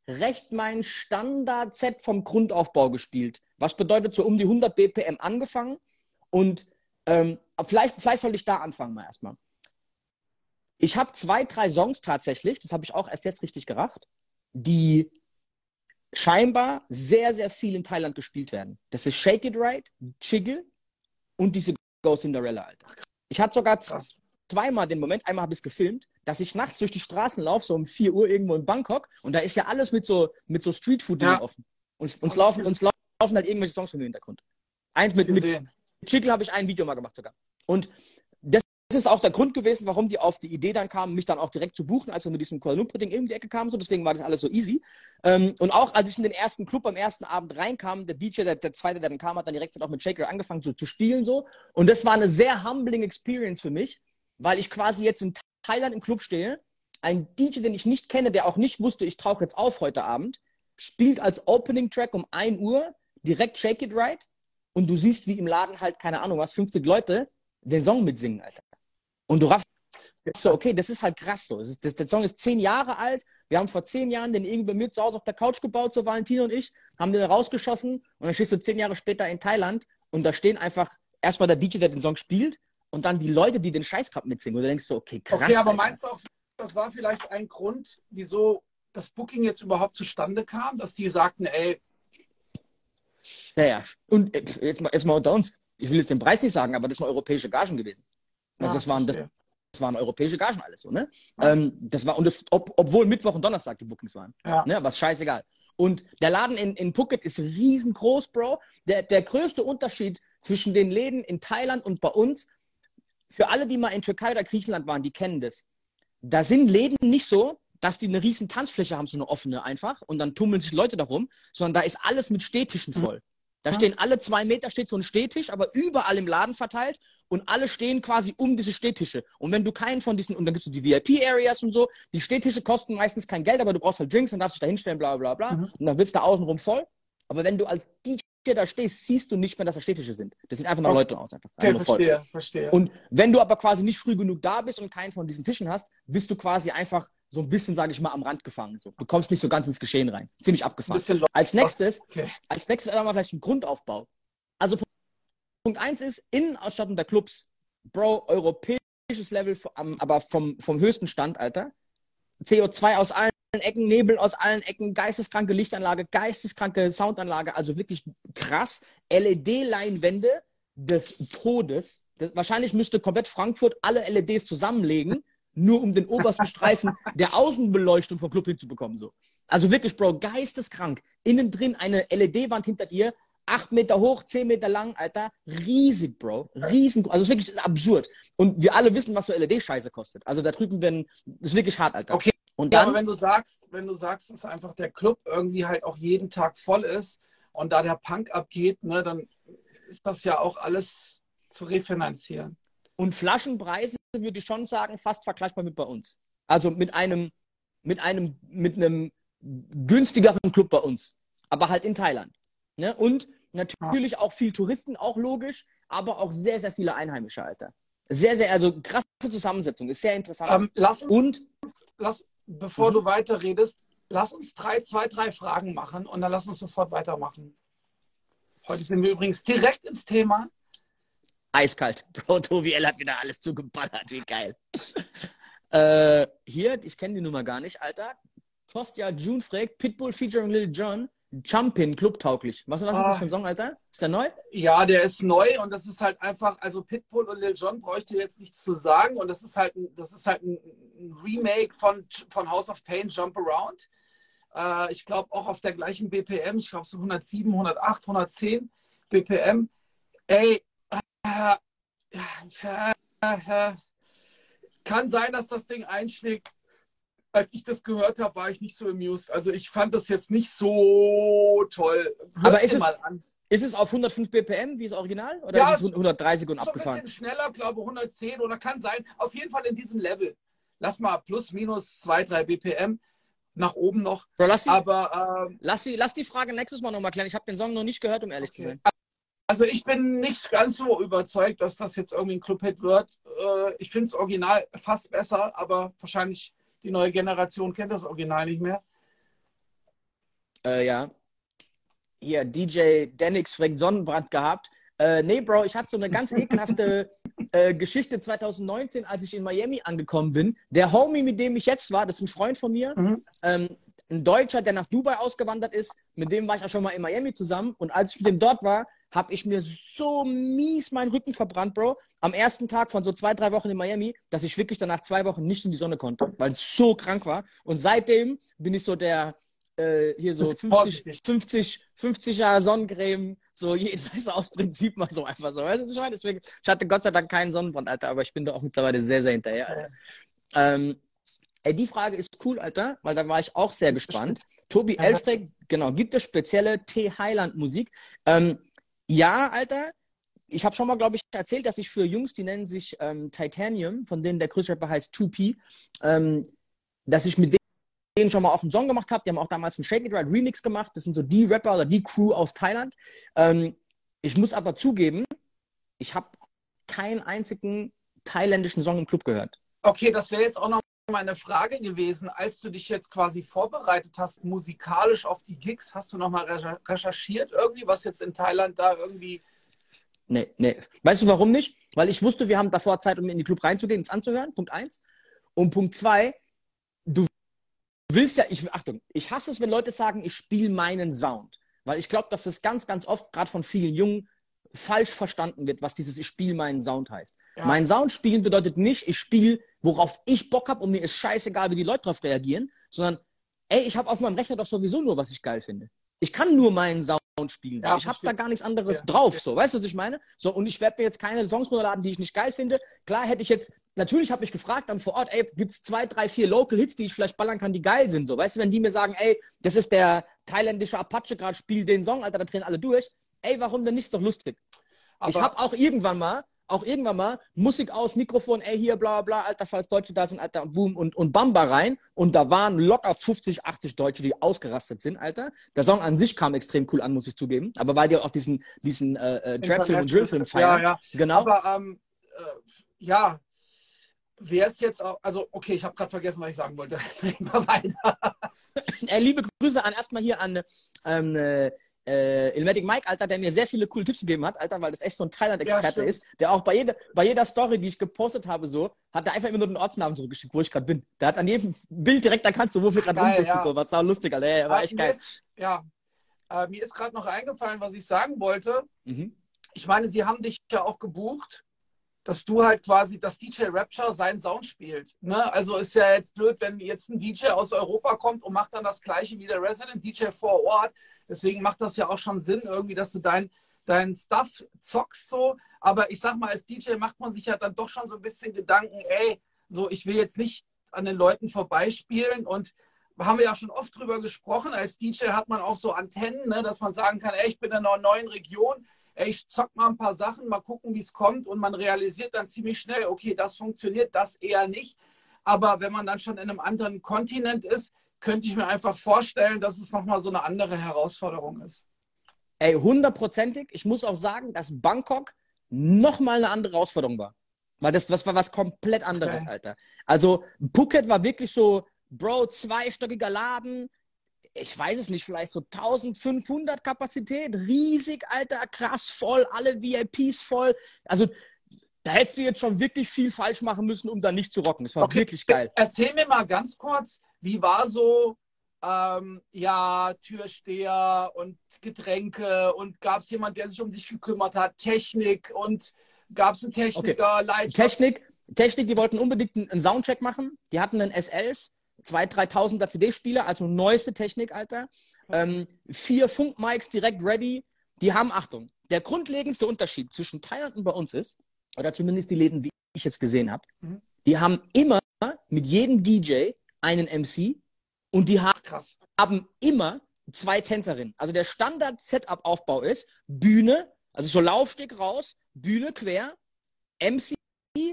recht mein Standard-Set vom Grundaufbau gespielt. Was bedeutet so um die 100 BPM angefangen. Und ähm, vielleicht, vielleicht sollte ich da anfangen mal erstmal. Ich habe zwei, drei Songs tatsächlich, das habe ich auch erst jetzt richtig gerafft, die scheinbar sehr, sehr viel in Thailand gespielt werden. Das ist Shake It Right, Chiggle und diese Go Cinderella, Alter. Ich hatte sogar Krass. zweimal den Moment, einmal habe ich es gefilmt, dass ich nachts durch die Straßen laufe, so um 4 Uhr irgendwo in Bangkok und da ist ja alles mit so, mit so Streetfood Ja. offen. Uns, uns, laufen, uns laufen halt irgendwelche Songs im Hintergrund. Eins mit, mit. Chickle habe ich ein Video mal gemacht sogar. Und das ist auch der Grund gewesen, warum die auf die Idee dann kamen, mich dann auch direkt zu buchen, als wir mit diesem Kuala Lumpur-Ding in die Ecke kamen. So, deswegen war das alles so easy. Ähm, und auch als ich in den ersten Club am ersten Abend reinkam, der DJ, der, der zweite, der dann kam, hat dann direkt auch mit Shaker angefangen zu, zu spielen. so. Und das war eine sehr humbling Experience für mich, weil ich quasi jetzt in Thailand im Club stehe. Ein DJ, den ich nicht kenne, der auch nicht wusste, ich tauche jetzt auf heute Abend, spielt als Opening-Track um 1 Uhr direkt Shake It Right und du siehst, wie im Laden halt, keine Ahnung was, 50 Leute den Song mitsingen, Alter. Und du raffst so, okay, das ist halt krass so. Das ist, das, der Song ist zehn Jahre alt. Wir haben vor zehn Jahren den irgendwie mir zu Hause auf der Couch gebaut, so Valentin und ich, haben den rausgeschossen und dann stehst du zehn Jahre später in Thailand und da stehen einfach erstmal der DJ, der den Song spielt und dann die Leute, die den Scheiß gerade mitsingen. Und du denkst so, okay, krass. Okay, aber Alter. meinst du auch, das war vielleicht ein Grund, wieso das Booking jetzt überhaupt zustande kam, dass die sagten, ey, Ja, ja. Und äh, jetzt mal, jetzt mal unter uns. Ich will jetzt den Preis nicht sagen, aber das sind europäische Gagen gewesen. Also das waren, das, das waren europäische Gagen alles so, ne? Ja. Ähm, das war, und das, ob, obwohl Mittwoch und Donnerstag die Bookings waren. Ja. Ne? Aber ist scheißegal. Und der Laden in, in Phuket ist riesengroß, Bro. Der, der größte Unterschied zwischen den Läden in Thailand und bei uns, für alle, die mal in Türkei oder Griechenland waren, die kennen das. Da sind Läden nicht so, dass die eine riesen Tanzfläche haben, so eine offene einfach, und dann tummeln sich Leute darum, sondern da ist alles mit Stehtischen voll. Da Ja. stehen alle zwei Meter steht so ein Stehtisch, aber überall im Laden verteilt und alle stehen quasi um diese Stehtische. Und wenn du keinen von diesen, und dann gibt es die VIP-Areas und so, die Stehtische kosten meistens kein Geld, aber du brauchst halt Drinks und darfst dich da hinstellen, bla bla bla. Mhm. Und dann wird es da außenrum voll. Aber wenn du als DJ da stehst, siehst du nicht mehr, dass da Stehtische sind. Das sieht einfach nur Okay. Leute aus. Einfach, Okay, einfach nur voll. verstehe, verstehe. Und wenn du aber quasi nicht früh genug da bist und keinen von diesen Tischen hast, bist du quasi einfach so ein bisschen, sage ich mal, am Rand gefangen. So. Du kommst nicht so ganz ins Geschehen rein. Ziemlich lo- Als nächstes, okay. als nächstes aber mal vielleicht ein Grundaufbau. Also Punkt 1 ist Innenausstattung der Clubs. Bro, europäisches Level, aber vom, vom höchsten Stand, Alter. CO2 aus allen Ecken, Nebel aus allen Ecken, geisteskranke Lichtanlage, geisteskranke Soundanlage, also wirklich krass. LED-Leinwände des Todes. Das, wahrscheinlich müsste komplett Frankfurt alle LEDs zusammenlegen, nur um den obersten Streifen der Außenbeleuchtung vom Club hinzubekommen. So. Also wirklich, Bro, geisteskrank. Innen drin eine LED-Wand hinter dir, acht Meter hoch, zehn Meter lang, Alter. Riesig, Bro. Riesen. Also es ist wirklich das ist absurd. Und wir alle wissen, was so LED-Scheiße kostet. Also da drüben werden, das ist wirklich hart, Alter. Okay. Und Ja, dann, aber wenn du sagst, wenn du sagst, dass einfach der Club irgendwie halt auch jeden Tag voll ist und da der Punk abgeht, ne, dann ist das ja auch alles zu refinanzieren. und Flaschenpreise würde ich schon sagen, fast vergleichbar mit bei uns. Also mit einem, mit einem, mit einem günstigeren Club bei uns. Aber halt in Thailand. Ne? Und natürlich auch viel Touristen, auch logisch, aber auch sehr, sehr viele Einheimische, Alter. Sehr, sehr, also krasse Zusammensetzung, ist sehr interessant. Ähm, lass uns, und lass, bevor Mhm. du weiterredest, lass uns drei, zwei, drei Fragen machen und dann lass uns sofort weitermachen. Heute sind wir übrigens direkt ins Thema. Eiskalt. (laughs) Bro, Tobi L hat wieder alles zugeballert, wie geil. (laughs) äh, hier, ich kenne die Nummer gar nicht, Alter. Kostja June fragt, Pitbull featuring Lil Jon, Jumpin, clubtauglich. Was, was ist das Ah. für ein Song, Alter? Ist der neu? Ja, der ist neu und das ist halt einfach, also Pitbull und Lil Jon bräuchte jetzt nichts zu sagen und das ist halt ein, das ist halt ein, ein Remake von, von House of Pain Jump Around. Äh, ich glaube auch auf der gleichen BPM, ich glaube so 107, 108, 110 BPM. Ey, kann sein, dass das Ding einschlägt. Als ich das gehört habe, war ich nicht so amused. Also ich fand das jetzt nicht so toll. Hör's Aber ist es-. Ist es auf 105 BPM, wie das Original? Oder Ja, ist es 130 und So ein abgefahren? bisschen schneller, glaube 110 oder kann sein. Auf jeden Fall in diesem Level. Lass mal plus, minus 2, 3 BPM nach oben noch. Bro, lass, die, Aber ähm, lass, die, lass die Frage nächstes Mal nochmal klären. Ich habe den Song noch nicht gehört, um ehrlich zu Okay. sein. Also ich bin nicht ganz so überzeugt, dass das jetzt irgendwie ein Clubhit wird. Äh, ich finde das Original fast besser, aber wahrscheinlich die neue Generation kennt das Original nicht mehr. Äh, ja. Hier, DJ Denix fragt Sonnenbrand gehabt. Äh, nee, Bro, ich hatte so eine ganz (laughs) ekelhafte äh, Geschichte 2019, als ich in Miami angekommen bin. Der Homie, mit dem ich jetzt war, das ist ein Freund von mir, Mhm. ähm, ein Deutscher, der nach Dubai ausgewandert ist. Mit dem war ich auch schon mal in Miami zusammen. Und als ich mit dem dort war, habe ich mir so mies meinen Rücken verbrannt, Bro. Am ersten Tag von so zwei, drei Wochen in Miami, dass ich wirklich danach zwei Wochen nicht in die Sonne konnte, weil es so krank war. Und seitdem bin ich so der, äh, hier so Bist 50, vorsichtig. 50, 50er Sonnencreme, so jeden (laughs) weißt du, aus Prinzip mal so einfach so. Weißt du, was ich meine? Deswegen, ich hatte Gott sei Dank keinen Sonnenbrand, Alter, aber ich bin da auch mittlerweile sehr, sehr hinterher, Alter. Ähm, ey, die Frage ist cool, Alter, weil da war ich auch sehr gespannt. Tobi. Elfreck, genau, gibt es spezielle T-Highland-Musik? Ähm, ja, Alter. Ich habe schon mal, glaube ich, erzählt, dass ich für Jungs, die nennen sich ähm, Titanium, von denen der größte Rapper heißt 2P, ähm, dass ich mit denen schon mal auch einen Song gemacht habe. Die haben auch damals einen Shake It Right Remix gemacht. Das sind so die Rapper oder die Crew aus Thailand. Ähm, ich muss aber zugeben, ich habe keinen einzigen thailändischen Song im Club gehört. Okay, das wäre jetzt auch noch meine Frage gewesen. Als du dich jetzt quasi vorbereitet hast, musikalisch auf die Gigs, hast du nochmal recherchiert irgendwie, was jetzt in Thailand da irgendwie. Nee, nee. Weißt du warum nicht? Weil ich wusste, wir haben davor Zeit, um in die Club reinzugehen, es anzuhören. Punkt eins. Und Punkt zwei, du willst ja, ich, Achtung, ich hasse es, wenn Leute sagen, ich spiele meinen Sound. weil ich glaube, dass es ganz, ganz oft, gerade von vielen Jungen, falsch verstanden wird, was dieses Ich spiele meinen Sound heißt. Ja. Mein Sound spielen bedeutet nicht, ich spiele, worauf ich Bock habe und mir ist scheißegal, wie die Leute darauf reagieren, sondern ey, ich habe auf meinem Rechner doch sowieso nur, was ich geil finde. Ich kann nur meinen Sound spielen. Ja, ich habe da gar nichts anderes ja, drauf. So, weißt du, was ich meine? So, und ich werde mir jetzt keine Songs runterladen, die ich nicht geil finde. Klar hätte ich jetzt, natürlich habe ich gefragt dann vor Ort, ey, gibt es zwei, drei, vier Local Hits, die ich vielleicht ballern kann, die geil sind. So, weißt du, wenn die mir sagen, ey, das ist der thailändische Apache gerade, spiel den Song, Alter, da drehen alle durch. Ey, warum denn nicht? Ist doch lustig. Aber ich habe auch irgendwann mal, auch irgendwann mal Musik aus, Mikrofon, ey, hier, bla, bla, Alter, falls Deutsche da sind, Alter, boom, und, und Bamba rein. Und da waren locker 50, 80 Deutsche, die ausgerastet sind, Alter. Der Song an sich kam extrem cool an, muss ich zugeben. Aber weil die auch diesen, diesen äh, äh Trap-Film und Drill-Film feiern. Ja, ja. Genau. Aber, ähm, äh, ja, wer ist jetzt auch, also, okay, ich habe gerade vergessen, was ich sagen wollte. (laughs) Reden wir weiter. äh, liebe Grüße an erstmal hier an ähm, äh, Ilmatic Mike, Alter, der mir sehr viele coole Tipps gegeben hat, Alter, weil das echt so ein Thailand-Experte ja, ist, der auch bei jeder, bei jeder Story, die ich gepostet habe, so, hat er einfach immer nur den Ortsnamen zurückgeschickt, wo ich gerade bin. Der hat an jedem Bild direkt erkannt, so, wo wir gerade rumgucken ja. und so. Was war lustig, Alter. Ja, war echt geil. Ist, ja, äh, mir ist gerade noch eingefallen, was ich sagen wollte. Mhm. Ich meine, sie haben dich ja auch gebucht, dass du halt quasi, dass DJ Rapture seinen Sound spielt. Ne? Also ist ja jetzt blöd, wenn jetzt ein DJ aus Europa kommt und macht dann das gleiche wie der Resident DJ vor Ort Deswegen macht das ja auch schon Sinn, irgendwie, dass du dein, dein Stuff zockst so. Aber ich sag mal, als DJ macht man sich ja dann doch schon so ein bisschen Gedanken, ey, so, ich will jetzt nicht an den Leuten vorbeispielen und haben wir ja schon oft drüber gesprochen. Als DJ hat man auch so Antennen, ne, dass man sagen kann, ey, ich bin in einer neuen Region, ey, ich zock mal ein paar Sachen, mal gucken, wie es kommt und man realisiert dann ziemlich schnell, okay, das funktioniert, das eher nicht. Aber wenn man dann schon in einem anderen Kontinent ist, könnte ich mir einfach vorstellen, dass es nochmal so eine andere Herausforderung ist. Ey, hundertprozentig. Ich muss auch sagen, dass Bangkok nochmal eine andere Herausforderung war. Weil das, das war was komplett anderes, okay. Alter. Also Phuket war wirklich so, Bro, zweistöckiger Laden. Ich weiß es nicht, vielleicht so 1500 Kapazität. Riesig, Alter, krass voll, alle VIPs voll. Also da hättest du jetzt schon wirklich viel falsch machen müssen, um da nicht zu rocken. Das war okay. wirklich geil. Erzähl mir mal ganz kurz, wie war so, ähm, ja, Türsteher und Getränke und gab es jemand, der sich um dich gekümmert hat, Technik und gab es einen Techniker, okay. Leiter? Technik, Technik, die wollten unbedingt einen Soundcheck machen. Die hatten einen S11, 2.000, 3.000er CD-Spieler, also neueste Technik, Alter. Ähm, vier Funkmics direkt ready. Die haben, Achtung, der grundlegendste Unterschied zwischen Thailand und bei uns ist, oder zumindest die Läden, die ich jetzt gesehen habe, mhm. die haben immer mit jedem DJ einen MC und die haben, haben immer zwei Tänzerinnen. Also der Standard-Setup-Aufbau ist Bühne, also so Laufsteg raus, Bühne quer, MC,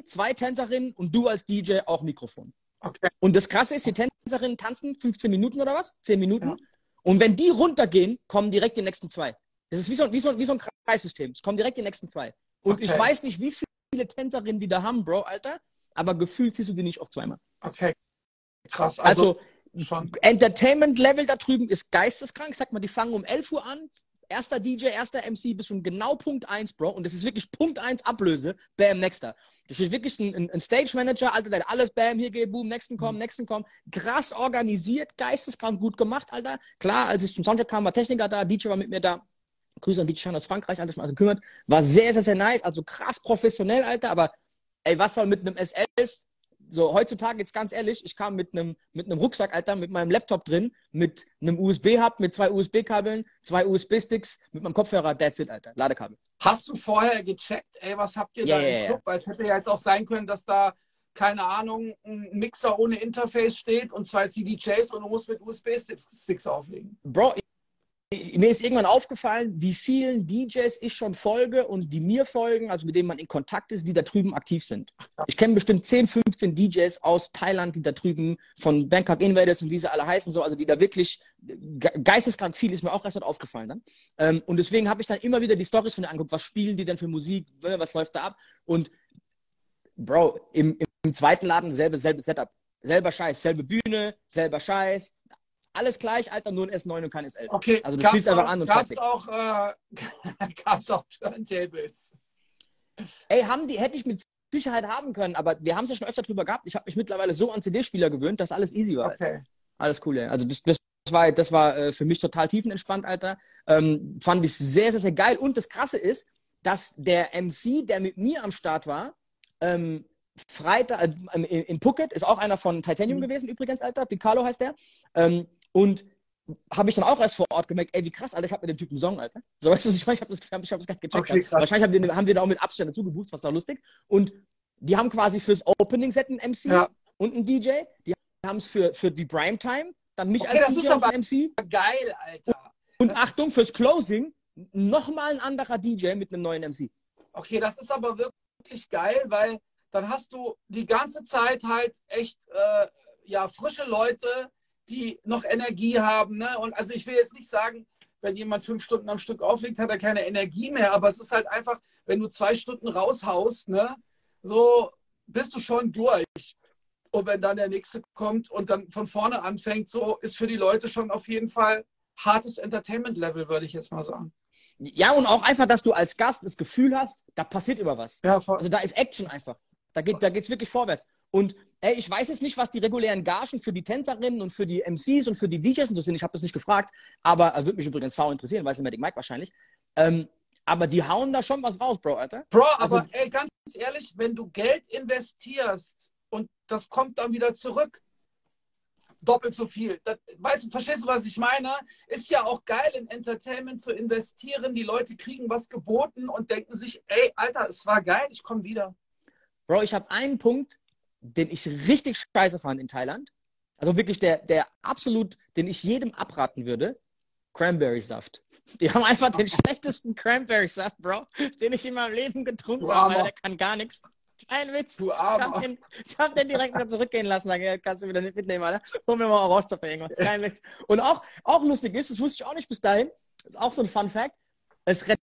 zwei Tänzerinnen und du als DJ auch Mikrofon. Okay. Und das Krasse ist, die Tänzerinnen tanzen 15 Minuten oder was? 10 Minuten. Ja. Und wenn die runtergehen, kommen direkt die nächsten zwei. Das ist wie so, wie so, wie so ein Kreissystem. Es kommen direkt die nächsten zwei. Und okay. ich weiß nicht, wie viele Tänzerinnen die da haben, Bro, Alter, aber gefühlt siehst du die nicht auf zweimal. Okay. Krass. Also, also Entertainment-Level da drüben ist geisteskrank. Sag mal, die fangen um 11 Uhr an. Erster DJ, erster MC bis um genau Punkt 1, Bro. Und das ist wirklich Punkt 1 Ablöse. Bam, nächster. Da steht wirklich ein, ein Stage-Manager, Alter, der alles, bam, hier geht, boom, nächsten kommen, mhm. nächsten kommen. Krass organisiert, geisteskrank gut gemacht, Alter. Klar, als ich zum Soundcheck kam, war Techniker da, DJ war mit mir da. Grüße an DJ Chan aus Frankreich, alles mal gekümmert. War sehr, sehr, sehr nice. Also krass professionell, Alter. Aber ey, was soll mit einem S11 so heutzutage jetzt ganz ehrlich, ich kam mit einem mit einem Rucksack, Alter, mit meinem Laptop drin, mit einem USB-Hub, mit zwei USB-Kabeln, zwei USB-Sticks, mit meinem Kopfhörer, that's it, Alter, Ladekabel. Hast du vorher gecheckt, ey, was habt ihr yeah, da im Club? Weil es hätte ja jetzt auch sein können, dass da keine Ahnung, ein Mixer ohne Interface steht und zwei CDJs und du musst mit USB-Sticks auflegen. Bro, mir ist irgendwann aufgefallen, wie vielen DJs ich schon folge und die mir folgen, also mit denen man in Kontakt ist, die da drüben aktiv sind. Ich kenne bestimmt 10, 15 DJs aus Thailand, die da drüben von Bangkok Invaders und wie sie alle heißen, so, also die da wirklich geisteskrank viel ist mir auch erst aufgefallen dann. Ähm, und deswegen habe ich dann immer wieder die Stories von denen angeguckt, was spielen die denn für Musik, ne, was läuft da ab? Und Bro, im, im zweiten Laden selbe, selbe Setup. Selber Scheiß, selbe Bühne, selber Scheiß, alles gleich, Alter, nur ein S9 und kein S11. Okay. Also du schließt einfach an und gab's fertig. Auch, äh, (laughs) gab's auch Turntables? Ey, haben die, hätte ich mit Sicherheit haben können, aber wir haben es ja schon öfter drüber gehabt. Ich habe mich mittlerweile so an CD-Spieler gewöhnt, dass alles easy war. Okay. Alles cool, ey. Also das, das war, das war äh, für mich total tiefenentspannt, Alter. Ähm, fand ich sehr, sehr, sehr geil. Und das Krasse ist, dass der MC, der mit mir am Start war, ähm, Freitag äh, in, in Phuket, ist auch einer von Titanium mhm. gewesen übrigens, Alter. Piccolo heißt der. Ähm, und habe ich dann auch erst vor Ort gemerkt, ey, wie krass, Alter, ich habe mit dem Typen Song, Alter. So, weißt du, ich meine, ich habe das, ich hab das gar nicht gecheckt. Okay, Wahrscheinlich haben wir, haben wir da auch mit Abstand dazu gebucht, was da lustig. Und die haben quasi fürs Opening-Set einen MC ja. und einen DJ. Die haben es für, für die Primetime, dann mich okay, als DJ und MC. Geil, Alter. Und, und Achtung, fürs Closing nochmal ein anderer DJ mit einem neuen MC. Okay, das ist aber wirklich geil, weil dann hast du die ganze Zeit halt echt äh, ja, frische Leute, die noch Energie haben. Ne? Und also ich will jetzt nicht sagen, wenn jemand fünf Stunden am Stück auflegt, hat er keine Energie mehr. Aber es ist halt einfach, wenn du zwei Stunden raushaust, ne, so bist du schon durch. Und wenn dann der nächste kommt und dann von vorne anfängt, so ist für die Leute schon auf jeden Fall hartes Entertainment-Level, würde ich jetzt mal sagen. Ja, und auch einfach, dass du als Gast das Gefühl hast, da passiert über was. Ja, voll. Also da ist Action einfach. Da geht da geht's wirklich vorwärts. Und ey, ich weiß jetzt nicht, was die regulären Gagen für die Tänzerinnen und für die MCs und für die DJs und so sind. Ich habe das nicht gefragt, aber also, würde mich übrigens sau interessieren, weiß Magic Mike wahrscheinlich. Ähm, aber die hauen da schon was raus, Bro, Alter. Bro, also, aber ey, ganz ehrlich, wenn du Geld investierst und das kommt dann wieder zurück, doppelt so viel. Das, weißt du, verstehst du, was ich meine? Ist ja auch geil, in Entertainment zu investieren. Die Leute kriegen was geboten und denken sich, ey, Alter, es war geil, ich komme wieder. Bro, ich habe einen Punkt, den ich richtig scheiße fand in Thailand. Also wirklich der, der absolut, den ich jedem abraten würde. Cranberry-Saft. Die haben einfach den schlechtesten Cranberry-Saft, Bro, den ich in meinem Leben getrunken habe, weil der kann gar nichts. Kein Witz. Du ich habe den, hab den direkt wieder zurückgehen lassen. Dann kannst du wieder nicht mitnehmen, Alter. Hol mir mal Orange für irgendwas. Kein Witz. Und auch, auch lustig ist, das wusste ich auch nicht bis dahin, das ist auch so ein Fun Fact, das Red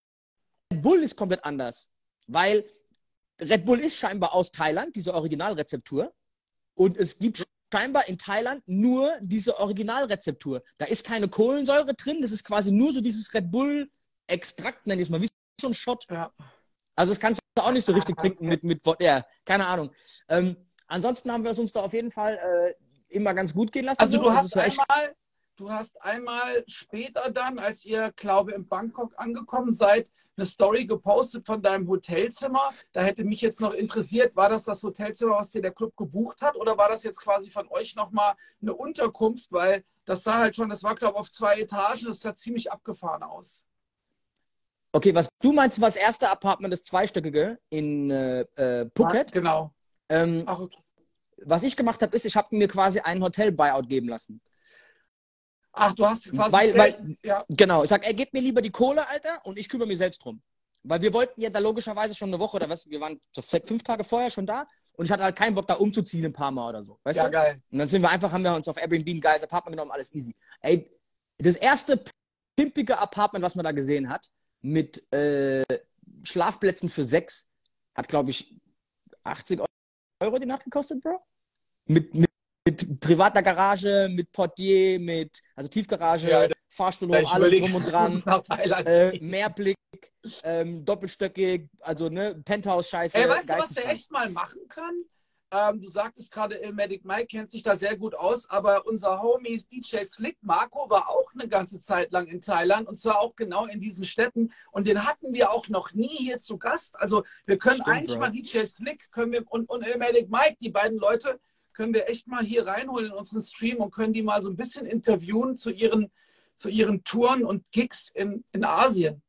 Bull ist komplett anders. Weil Red Bull ist scheinbar aus Thailand, diese Originalrezeptur. Und es gibt scheinbar in Thailand nur diese Originalrezeptur. Da ist keine Kohlensäure drin, das ist quasi nur so dieses Red Bull-Extrakt, nenne ich es mal, wie so ein Shot. Ja. Also das kannst du auch nicht so richtig trinken mit, mit ja, keine Ahnung. Ähm, ansonsten haben wir es uns da auf jeden Fall äh, immer ganz gut gehen lassen. Also so. du hast einmal, du hast einmal später dann, als ihr, glaube in Bangkok angekommen seid, eine Story gepostet von deinem Hotelzimmer. Da hätte mich jetzt noch interessiert, war das das Hotelzimmer, was dir der Club gebucht hat, oder war das jetzt quasi von euch nochmal eine Unterkunft? Weil das sah halt schon, das war, glaube ich, auf zwei Etagen, das sah ziemlich abgefahren aus. Okay, was du meinst, war das erste Apartment, das zweistöckige in äh, äh Phuket? Genau. Ähm, Ach, okay. Was ich gemacht habe, ist, ich habe mir quasi ein Hotel-Buyout geben lassen. Ach, du hast quasi. Weil, weil ja. Genau, ich sag, er gibt mir lieber die Kohle, Alter, und ich kümmere mich selbst drum. Weil wir wollten ja da logischerweise schon eine Woche oder was, wir waren so fünf Tage vorher schon da und ich hatte halt keinen Bock, da umzuziehen ein paar Mal oder so. Weißt ja, du? geil. Und dann sind wir einfach, haben wir uns auf Airbnb ein geiles Apartment genommen, alles easy. Ey, das erste pimpige Apartment, was man da gesehen hat, mit äh, Schlafplätzen für sechs, hat, glaube ich, 80 Euro die Nacht gekostet, Bro. Mit, mit mit privater Garage, mit Portier, mit also Tiefgarage, ja, Fahrstuhl, alles drum und (laughs) dran, äh, Mehrblick, ähm, doppelstöckig, also ne, Penthouse-Scheiße. Ey, weißt du, was wir echt mal machen können? Ähm, du sagtest gerade, Ilmatic Mike kennt sich da sehr gut aus, aber unser Homie DJ Slick Marco war auch eine ganze Zeit lang in Thailand und zwar auch genau in diesen Städten und den hatten wir auch noch nie hier zu Gast. Also wir können Stimmt, eigentlich Bro. mal DJ Slick können wir, und, und Ilmatic Mike, die beiden Leute, können wir echt mal hier reinholen in unseren Stream und können die mal so ein bisschen interviewen zu ihren, zu ihren Touren und Gigs in, in Asien.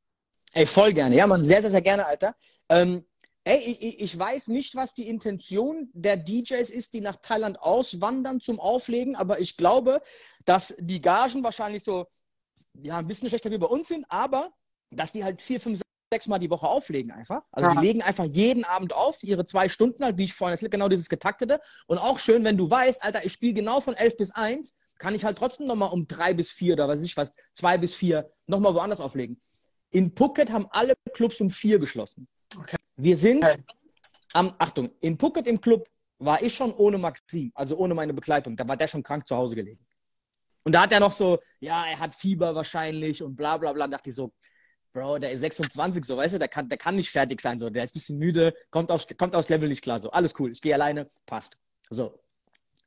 Ey, voll gerne. Ja, man, sehr, sehr, sehr gerne, Alter. Ähm, ey, ich, ich weiß nicht, was die Intention der DJs ist, die nach Thailand auswandern zum Auflegen, aber ich glaube, dass die Gagen wahrscheinlich so, ja, ein bisschen schlechter wie bei uns sind, aber dass die halt vier, fünf, sechsmal die Woche auflegen einfach. Also ja. die legen einfach jeden Abend auf, ihre zwei Stunden halt, wie ich vorhin erzählt, genau dieses getaktete. Und auch schön, wenn du weißt, Alter, ich spiele genau von elf bis eins, kann ich halt trotzdem nochmal um drei bis vier oder weiß ich was, zwei bis vier nochmal woanders auflegen. In Phuket haben alle Clubs um vier geschlossen. Okay. Wir sind okay. am, Achtung, in Phuket im Club war ich schon ohne Maxim, also ohne meine Begleitung. Da war der schon krank zu Hause gelegen. Und da hat er noch so, ja, er hat Fieber wahrscheinlich und bla bla bla. Da dachte ich so, Bro, der ist 26, so, weißt du, der kann, der kann nicht fertig sein, so, der ist ein bisschen müde, kommt aufs, kommt aufs Level nicht klar, so, alles cool, ich gehe alleine, passt. So.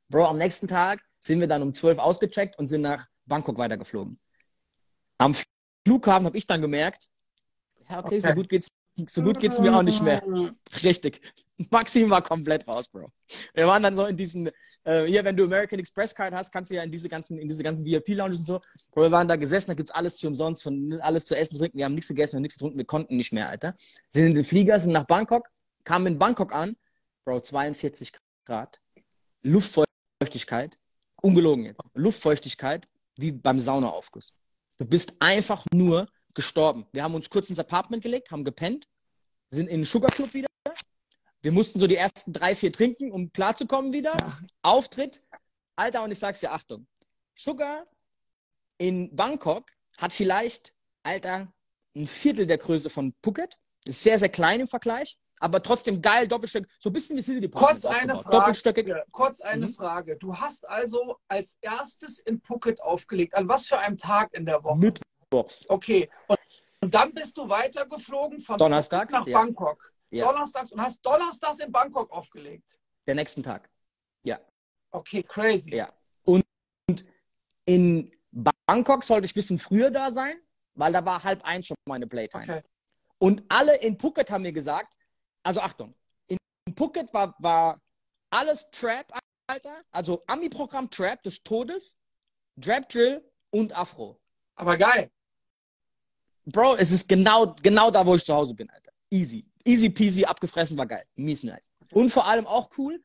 Bro, am nächsten Tag sind wir dann um 12 ausgecheckt und sind nach Bangkok weitergeflogen. Am Flughafen habe ich dann gemerkt, ja, okay, okay. so gut geht's so gut geht's mir auch nicht mehr. (laughs) Richtig. Maxim war komplett raus, Bro. Wir waren dann so in diesen, äh, hier, wenn du American Express Card hast, kannst du ja in diese ganzen, in diese ganzen VIP-Lounges und so. Bro, wir waren da gesessen, da gibt's alles für umsonst, von alles zu essen, trinken. Wir haben nichts gegessen und nichts getrunken, wir konnten nicht mehr, Alter. Sind in den Flieger, sind nach Bangkok, kamen in Bangkok an, Bro, 42 Grad, Luftfeuchtigkeit, ungelogen jetzt, Luftfeuchtigkeit wie beim Saunaaufguss. Du bist einfach nur gestorben. Wir haben uns kurz ins Apartment gelegt, haben gepennt, sind in den Sugar Club wieder. Wir mussten so die ersten drei, vier trinken, um klarzukommen wieder. Ja. Auftritt. Alter, und ich sag's dir, Achtung. Sugar in Bangkok hat vielleicht, Alter, ein Viertel der Größe von Phuket. Ist sehr, sehr klein im Vergleich, aber trotzdem geil, Doppelstück. So ein bisschen wie City Kurz eine Frage. Doppelstöckig. Kurz eine mhm. Frage. Du hast also als erstes in Phuket aufgelegt. An was für einem Tag in der Woche? Mittwochs. Okay. Und und dann bist du weitergeflogen von Donnerstags, nach ja. Bangkok. Ja. Donnerstags und hast Donnerstags in Bangkok aufgelegt. Der nächsten Tag. Ja. Okay, crazy. Ja. Und in Bangkok sollte ich ein bisschen früher da sein, weil da war halb eins schon meine Playtime. Okay. Und alle in Phuket haben mir gesagt, also Achtung, in Phuket war, war alles Trap, Alter, also Ami-Programm Trap des Todes, Trap Drill und Afro. Aber geil. Bro, es ist genau, genau da, wo ich zu Hause bin, Alter. Easy. Easy peasy, abgefressen, war geil. Mies nice. Und vor allem auch cool,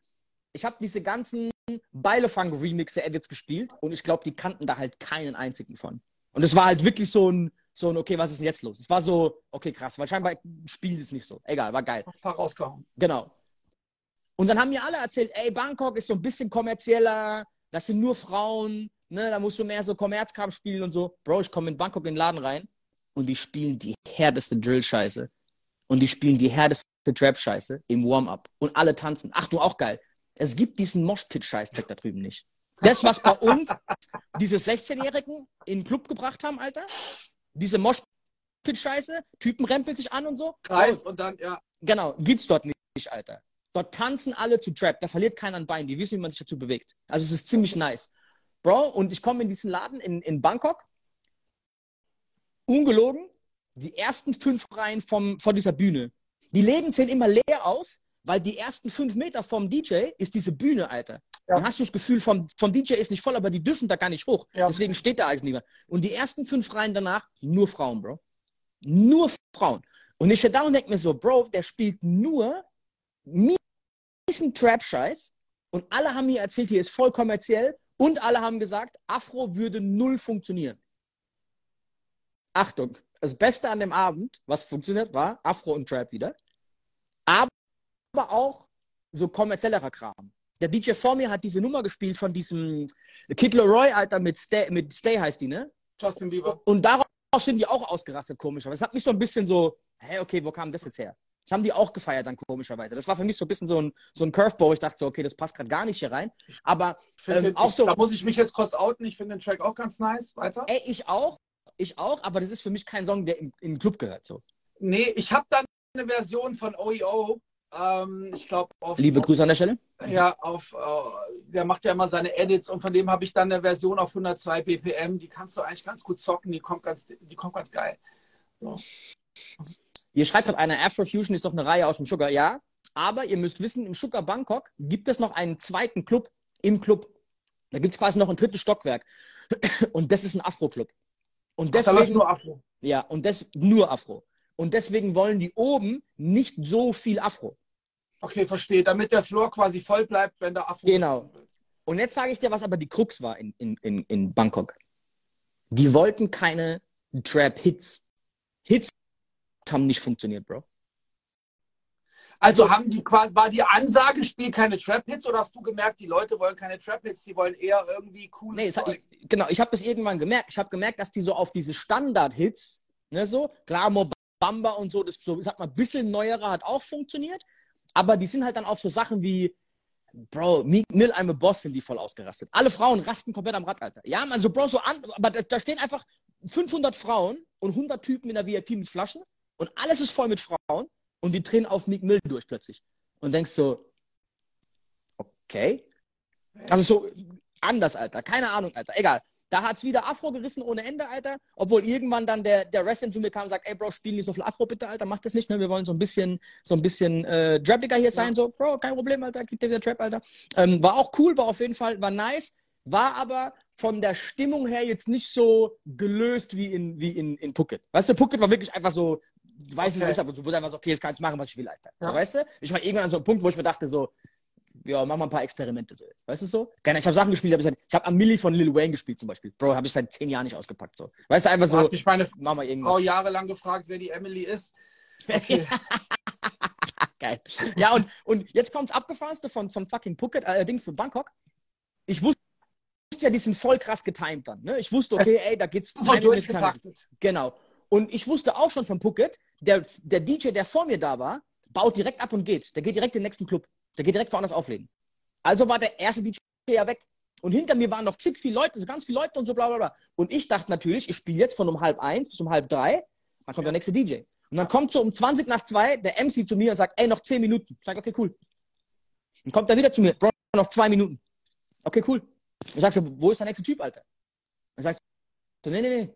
ich habe diese ganzen Beilefang-Remixe Edits gespielt und ich glaube, die kannten da halt keinen einzigen von. Und es war halt wirklich so ein, so ein, okay, was ist denn jetzt los? Es war so, okay, krass, weil scheinbar spielt es nicht so. Egal, war geil. Ein paar rausgehauen. Genau. Und dann haben mir alle erzählt, ey, Bangkok ist so ein bisschen kommerzieller, das sind nur Frauen, ne, da musst du mehr so Kommerzkram spielen und so. Bro, ich komme in Bangkok in den Laden rein und die spielen die härteste Drill-Scheiße. Und die spielen die härteste Trap-Scheiße im Warm-up. Und alle tanzen. Achtung, auch geil. Es gibt diesen Moshpit-Scheiß-Track da drüben nicht. Das, was bei uns diese 16-Jährigen in den Club gebracht haben, Alter. Diese Moshpit-Scheiße. Typen rempeln sich an und so. Kreis und dann, ja. Genau, gibt's dort nicht, Alter. Dort tanzen alle zu Trap. Da verliert keiner ein Bein. Die wissen, wie man sich dazu bewegt. Also es ist ziemlich nice. Bro, und ich komme in diesen Laden in, in Bangkok ungelogen, die ersten fünf Reihen vom, von dieser Bühne. Die Läden sehen immer leer aus, weil die ersten fünf Meter vom DJ ist diese Bühne, Alter. Ja. Dann hast du das Gefühl, vom, vom DJ ist nicht voll, aber die dürfen da gar nicht hoch. Ja. Deswegen steht da eigentlich niemand. Und die ersten fünf Reihen danach, nur Frauen, Bro. Nur Frauen. Und ich stehe da und denke mir so, Bro, der spielt nur miesen Trap-Scheiß. Und alle haben mir erzählt, hier ist voll kommerziell. Und alle haben gesagt, Afro würde null funktionieren. Achtung, das Beste an dem Abend, was funktioniert, war Afro und Trap wieder. Aber auch so kommerzieller Kram. Der DJ vor mir hat diese Nummer gespielt von diesem Kid Leroy, Alter, mit Stay, mit Stay heißt die, ne? Justin Bieber. Und darauf sind die auch ausgerastet, komischerweise. Das hat mich so ein bisschen so, hä, okay, wo kam das jetzt her? Das haben die auch gefeiert dann komischerweise. Das war für mich so ein bisschen so ein, so ein Curveball. Ich dachte so, okay, das passt gerade gar nicht hier rein. Aber ähm, auch so. Da muss ich mich jetzt kurz outen. Ich finde den Track auch ganz nice. Weiter. Ey, ich auch ich auch, aber das ist für mich kein Song, der in, in den Club gehört. So. Nee, ich habe dann eine Version von OEO. Ähm, ich glaube, Liebe Grüße an der Stelle. Ja, auf, äh, der macht ja immer seine Edits und von dem habe ich dann eine Version auf 102 BPM. Die kannst du eigentlich ganz gut zocken, die kommt ganz, die kommt ganz geil. So. Ihr schreibt gerade einer, Afrofusion ist doch eine Reihe aus dem Sugar. Ja, aber ihr müsst wissen, im Sugar Bangkok gibt es noch einen zweiten Club im Club. Da gibt es quasi noch ein drittes Stockwerk. Und das ist ein Afro-Club. Und deswegen, nur Afro. Ja, und das nur Afro. Und deswegen wollen die oben nicht so viel Afro. Okay, verstehe. Damit der Floor quasi voll bleibt, wenn der Afro. Genau. Und jetzt sage ich dir, was aber die Krux war in, in, in, in Bangkok. Die wollten keine Trap-Hits. Hits haben nicht funktioniert, Bro. Also haben die quasi, war die Ansage, spiel keine Trap-Hits oder hast du gemerkt, die Leute wollen keine Trap-Hits, die wollen eher irgendwie cool. Nee, hat, genau, ich habe das irgendwann gemerkt. Ich habe gemerkt, dass die so auf diese Standard-Hits, ne, so, klar, Mobamba und so, das so, ich sag mal, ein bisschen neuerer hat auch funktioniert, aber die sind halt dann auf so Sachen wie, Bro, Meek Mill, I'm a Boss sind die voll ausgerastet. Alle Frauen rasten komplett am Rad, Alter. Ja, also Bro, so an, aber da, da stehen einfach 500 Frauen und 100 Typen in der VIP mit Flaschen und alles ist voll mit Frauen und die drehen auf Meek Mill durch plötzlich. Und denkst so, okay. Also so anders, Alter. Keine Ahnung, Alter. Egal. Da hat's wieder Afro gerissen ohne Ende, Alter. Obwohl irgendwann dann der, der Wrestling zu mir kam und sagt, ey Bro, spiel nicht so viel Afro bitte, Alter, mach das nicht, ne? Wir wollen so ein bisschen, so ein bisschen äh, Drapiger hier sein. So, Bro, kein Problem, Alter, gib dir wieder Trap, Alter. Ähm, war auch cool, war auf jeden Fall, war nice, war aber von der Stimmung her jetzt nicht so gelöst wie in, wie in, in Phuket. Weißt du, Phuket war wirklich einfach so, du weißt, Okay. es ist, aber du wurdest einfach so, okay, jetzt kann ich machen, was ich will, Alter. So, Ja. weißt du? Ich war irgendwann an so einem Punkt, wo ich mir dachte, so, ja, mach mal ein paar Experimente so jetzt. Weißt du so? Keine, ich habe Sachen gespielt, hab ich, seit- ich habe am Milli von Lil Wayne gespielt zum Beispiel. Bro, habe ich seit zehn Jahren nicht ausgepackt. So. Weißt du, einfach So hat mich meine mach mal Frau irgendwas. jahrelang gefragt, wer die Emily ist. Okay. (laughs) Geil. Ja, und, und jetzt kommt's abgefahrenste von, von fucking Phuket, allerdings von Bangkok. Ich wusste ja, die sind voll krass getimed dann. Ne? Ich wusste, okay, ey, da geht's klar. durchgetaktet. Genau. Und ich wusste auch schon von Phuket, der, der DJ, der vor mir da war, baut direkt ab und geht. Der geht direkt in den nächsten Club. Der geht direkt woanders auflegen. Also war der erste DJ ja weg. Und hinter mir waren noch zig viele Leute, so ganz viele Leute und so bla bla bla. Und ich dachte natürlich, ich spiele jetzt von um halb eins bis um halb drei. Dann kommt der nächste DJ. Und dann kommt so um 20 nach zwei der MC zu mir und sagt, ey, noch 10 Minuten. Ich sage, okay, cool. Dann kommt er wieder zu mir, Bro, noch zwei Minuten. Okay, cool. Ich sag so, wo ist der nächste Typ, Alter? Er sagt so, nee, nee, nee.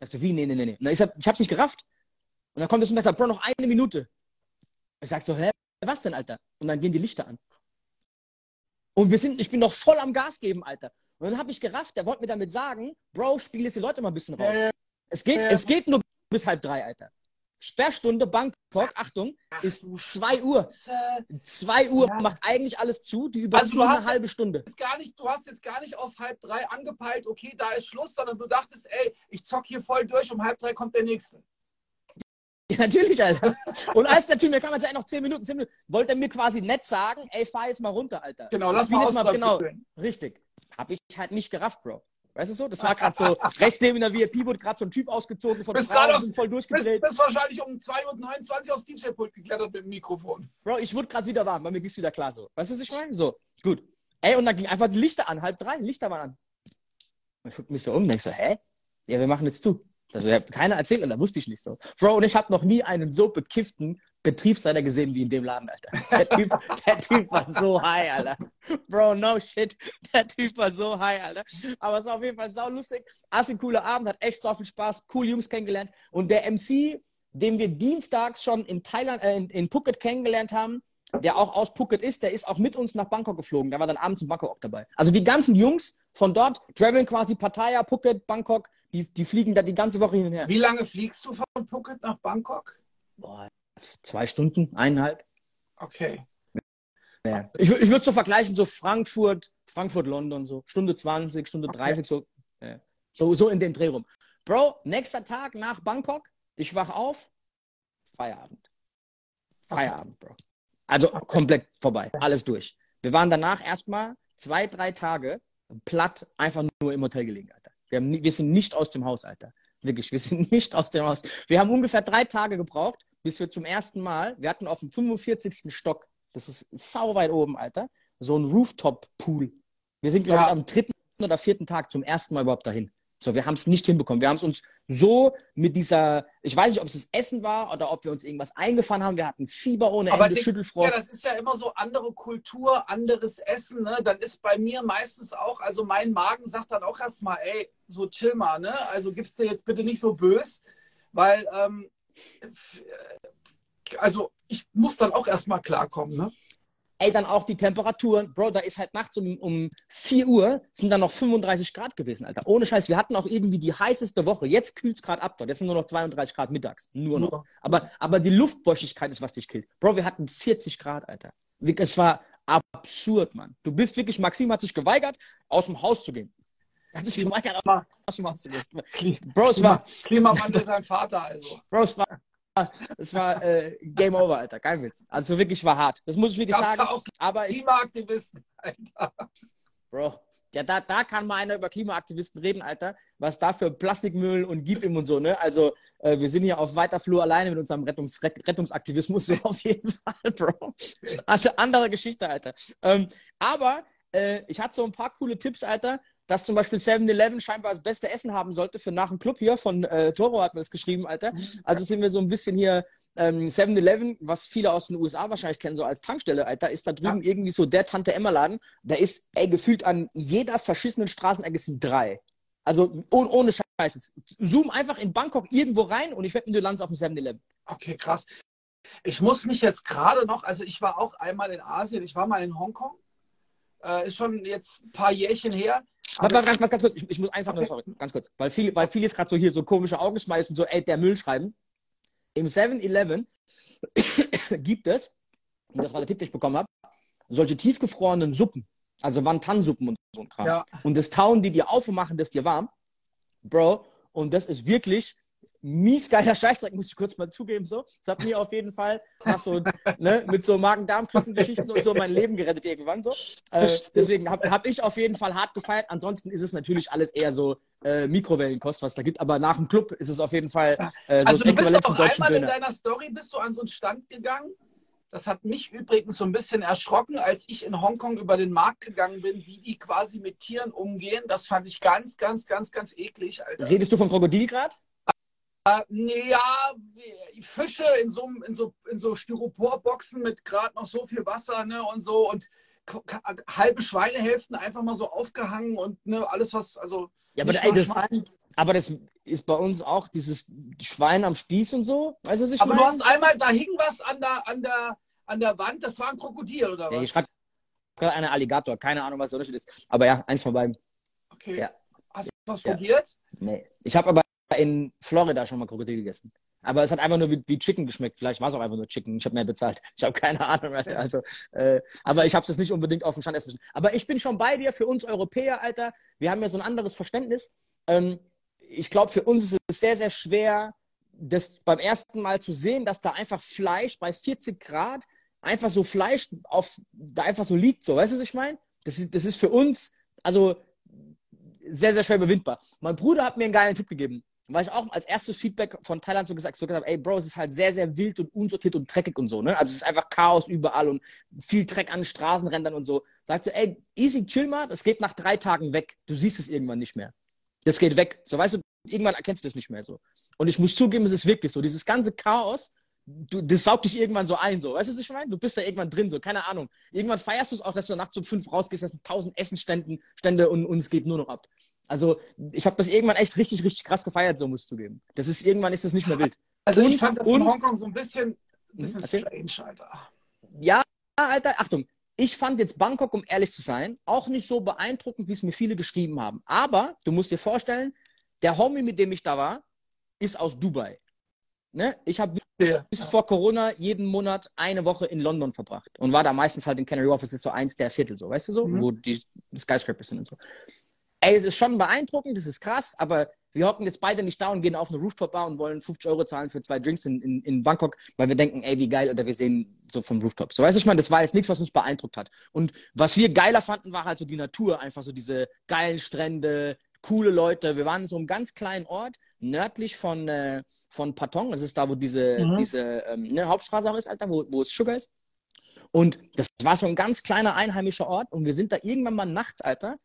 Ich sag so, wie, nee, nee, nee, nee. Na, ich, hab, ich hab's nicht gerafft. Und dann kommt mir und sagt, Bro, noch eine Minute. Ich sag so, hä, was denn, Alter? Und dann gehen die Lichter an. Und wir sind, ich bin noch voll am Gas geben, Alter. Und dann habe ich gerafft, der wollte mir damit sagen, Bro, spiel jetzt die Leute mal ein bisschen raus. Ja, ja. Es geht, Ja. es geht nur bis halb drei, Alter. Sperrstunde Bangkok, Achtung, ist zwei Uhr. Äh, Zwei Uhr Ja. macht eigentlich alles zu, die Also überziehen du eine halbe Stunde. jetzt gar nicht, du hast jetzt gar nicht auf halb drei angepeilt, okay, da ist Schluss, sondern du dachtest, ey, ich zock hier voll durch, um halb drei kommt der nächste. Ja, (laughs) natürlich, Alter. Und als der Typ mir kam, hat er noch zehn Minuten, zehn Minuten, wollte er mir quasi nett sagen, ey, fahr jetzt mal runter, Alter. Genau, lass mal jetzt aus genau, richtig. Hab ich halt nicht gerafft, Bro. Weißt du so? Das war gerade so, (laughs) rechts neben der VIP wurde gerade so ein Typ ausgezogen von Bist Frauen, sind voll Bist, durchgedreht. bist wahrscheinlich um 2.29 Uhr aufs DJ-Pult geklettert mit dem Mikrofon. Bro, ich wurde gerade wieder warm, bei mir ging's wieder klar so. Weißt du, was ich meine? So, gut. Ey, und dann ging einfach die Lichter an, halb drei, Lichter waren an. Und ich guck mich so um und denk so, hä? Ja, wir machen jetzt zu. Also, keiner erzählt und da wusste ich nicht so. Bro, und ich habe noch nie einen so bekifften Betriebsleiter gesehen wie in dem Laden, Alter. Der Typ, (laughs) der Typ war so high, Alter. Bro, no shit. Der Typ war so high, Alter. Aber es war auf jeden Fall sau lustig. Assi cooler Abend, hat echt so viel Spaß, cool Jungs kennengelernt. Und der MC, den wir dienstags schon in Thailand, äh, in, in Phuket kennengelernt haben, der auch aus Phuket ist, der ist auch mit uns nach Bangkok geflogen. Der war dann abends in Bangkok auch dabei. Also die ganzen Jungs von dort, traveln quasi Pattaya, Phuket, Bangkok, die, die fliegen da die ganze Woche hin und her. Wie lange fliegst du von Phuket nach Bangkok? Boah, zwei Stunden, eineinhalb. Okay. Ja. Ich, ich würde so vergleichen, so Frankfurt, Frankfurt, London, so Stunde 20, Stunde Okay. 30, so, ja. so, so in dem Dreh rum. Bro, nächster Tag nach Bangkok, ich wach auf, Feierabend. Feierabend, Bro. Also komplett vorbei, alles durch. Wir waren danach erstmal zwei, drei Tage platt, einfach nur im Hotel gelegen, Alter. Wir, haben wir sind nicht aus dem Haus, Alter. Wirklich, wir sind (laughs) nicht aus dem Haus. Wir haben ungefähr drei Tage gebraucht, bis wir zum ersten Mal, wir hatten auf dem 45. Stock, das ist sau weit oben, Alter, so ein Rooftop-Pool. Wir sind, glaube Ja. ich, am dritten oder vierten Tag zum ersten Mal überhaupt dahin. So, wir haben es nicht hinbekommen. Wir haben es uns so mit dieser, ich weiß nicht, ob es das Essen war oder ob wir uns irgendwas eingefahren haben. Wir hatten Fieber ohne Aber Ende, Schüttelfrost. Ja, das ist ja immer so andere Kultur, anderes Essen. Ne? Dann ist bei mir meistens auch, also mein Magen sagt dann auch erstmal, ey, so chill mal, ne? Also gibst du jetzt bitte nicht so bös, weil, ähm, also ich muss dann auch erstmal klarkommen, ne? Ey, dann auch die Temperaturen. Bro, da ist halt nachts um, um 4 Uhr sind dann noch 35 Grad gewesen, Alter. Ohne Scheiß. Wir hatten auch irgendwie die heißeste Woche. Jetzt kühlt es gerade ab dort. Jetzt sind nur noch 32 Grad mittags. Nur noch. Aber, aber die Luftfeuchtigkeit ist, was dich killt. Bro, wir hatten 40 Grad, Alter. Es war absurd, Mann. Du bist wirklich, Maxim hat sich geweigert, aus dem Haus zu gehen. Er hat sich geweigert, aus dem Haus zu gehen. Bro, es war, Klimawandel sein Vater, also. Bro, es war, (laughs) es war äh, Game Over, Alter. Kein Witz. Also wirklich war hart. Das muss ich wirklich sagen. Aber ich, Klimaaktivisten, Alter. Bro, ja, da, da kann mal einer über Klimaaktivisten reden, Alter. Was da für Plastikmüll und Gib ihm und so, ne? Also, äh, wir sind hier auf weiter Flur alleine mit unserem Rettungs Rett Rettungsaktivismus, so (laughs) auf jeden Fall, Bro. Also, andere Geschichte, Alter. Ähm, aber äh, ich hatte so ein paar coole Tipps, Alter, dass zum Beispiel 7-Eleven scheinbar das beste Essen haben sollte für nach dem Club hier. Von äh, Toro hat mir das geschrieben, Alter. Also sind wir so ein bisschen hier ähm, 7-Eleven, was viele aus den USA wahrscheinlich kennen, so als Tankstelle, Alter, ist da drüben irgendwie so der Tante-Emma-Laden. Da ist, ey, gefühlt an jeder verschissenen Straßenecke sind drei. Also ohne, ohne Scheiß. Zoom einfach in Bangkok irgendwo rein und ich wette, du landest auf dem 7-Eleven. Okay, krass. Ich muss mich jetzt gerade noch, also ich war auch einmal in Asien, ich war mal in Hongkong. Äh, ist schon jetzt ein paar Jährchen her. Warte, warte, ganz, ganz kurz, ich, ich muss eins sagen, okay. sorry, ganz kurz. Weil viele, weil viele jetzt gerade so hier so komische Augen schmeißen, so, ey, der Müll schreiben. Im 7-Eleven (coughs) gibt es, und das war der Tipp, den ich bekommen habe, solche tiefgefrorenen Suppen. Also Wantan-Suppen und so ein Kram. Ja. Und das tauen die dir auf und machen das dir warm. Bro, und das ist wirklich mies geiler Scheißdreck, muss ich kurz mal zugeben. So. Das hat mir auf jeden Fall nach so, ne, mit so Magen-Darm-Geschichten und so mein Leben gerettet irgendwann so. Äh, deswegen habe hab ich auf jeden Fall hart gefeiert. Ansonsten ist es natürlich alles eher so äh, Mikrowellenkost, was da gibt. Aber nach dem Club ist es auf jeden Fall äh, so also das Äquivalent zum deutschen einmal Döner. in deiner Story bist du an so einen Stand gegangen. Das hat mich übrigens so ein bisschen erschrocken, als ich in Hongkong über den Markt gegangen bin, wie die quasi mit Tieren umgehen. Das fand ich ganz, ganz, ganz, ganz eklig. Alter. Redest du von Krokodil gerade? Äh, ja, Fische in so, in so, in so Styroporboxen mit gerade noch so viel Wasser ne, und so und halbe Schweinehälften einfach mal so aufgehangen und ne, alles, was, also. Ja, aber, ey, das, aber das ist bei uns auch dieses Schwein am Spieß und so. Weißt du, was ich Aber meine? du hast einmal, da hing was an der, an der, an der Wand, das war ein Krokodil oder was? Ja, ich schreibe gerade eine Alligator, keine Ahnung, was der Unterschied ist. Aber ja, eins von beiden. Okay. Ja. Hast du was ja. probiert? Nee. Ich habe aber in Florida schon mal Krokodil gegessen. Aber es hat einfach nur wie, wie Chicken geschmeckt. Vielleicht war es auch einfach nur Chicken. Ich habe mehr bezahlt. Ich habe keine Ahnung. Alter. Also, äh, aber ich habe es nicht unbedingt auf dem Stand essen müssen. Aber ich bin schon bei dir. Für uns Europäer, Alter, wir haben ja so ein anderes Verständnis. Ähm, ich glaube, für uns ist es sehr, sehr schwer, das beim ersten Mal zu sehen, dass da einfach Fleisch bei 40 Grad einfach so Fleisch auf, da einfach so liegt. So, weißt du, was ich meine? Das ist, das ist für uns, also sehr, sehr schwer überwindbar. Mein Bruder hat mir einen geilen Tipp gegeben weil ich auch als erstes Feedback von Thailand so gesagt, so gesagt habe, ey Bro, es ist halt sehr, sehr wild und unsortiert und dreckig und so, ne? Also es ist einfach Chaos überall und viel Dreck an Straßenrändern und so. Sagt so, ey, easy, chill mal, das geht nach drei Tagen weg. Du siehst es irgendwann nicht mehr. Das geht weg. So, weißt du, irgendwann erkennst du das nicht mehr so. Und ich muss zugeben, es ist wirklich so. Dieses ganze Chaos, du, das saugt dich irgendwann so ein, so. Weißt du, was ich meine? Du bist da irgendwann drin, so. Keine Ahnung. Irgendwann feierst du es auch, dass du nachts um fünf rausgehst, das sind tausend Essenstände Stände und, und es geht nur noch ab. Also ich habe das irgendwann echt richtig, richtig krass gefeiert, so muss ich zugeben. Das ist irgendwann ist das nicht mehr wild. Also und, ich fand das und, in Hongkong so ein bisschen, ein bisschen strange, Alter. Ja, Alter, Achtung. Ich fand jetzt Bangkok, um ehrlich zu sein, auch nicht so beeindruckend, wie es mir viele geschrieben haben. Aber du musst dir vorstellen, der Homie, mit dem ich da war, ist aus Dubai. Ne? Ich habe ja. bis vor Corona jeden Monat eine Woche in London verbracht und war da meistens halt in Canary Wharf. Das ist so eins der Viertel, so, weißt du so, mhm. wo die Skyscrapers sind und so ey, es ist schon beeindruckend, das ist krass, aber wir hocken jetzt beide nicht da und gehen auf eine Rooftop-Bar und wollen 50 Euro zahlen für zwei Drinks in, in, in Bangkok, weil wir denken, ey, wie geil, oder wir sehen so vom Rooftop. So, weißt du, ich meine, das war jetzt nichts, was uns beeindruckt hat. Und was wir geiler fanden, war halt so die Natur, einfach so diese geilen Strände, coole Leute. Wir waren in so einem ganz kleinen Ort, nördlich von, äh, von Patong, das ist da, wo diese, mhm. diese ähm, ne, Hauptstraße auch ist, Alter, wo, wo es Sugar ist. Und das war so ein ganz kleiner einheimischer Ort und wir sind da irgendwann mal nachts, Alter,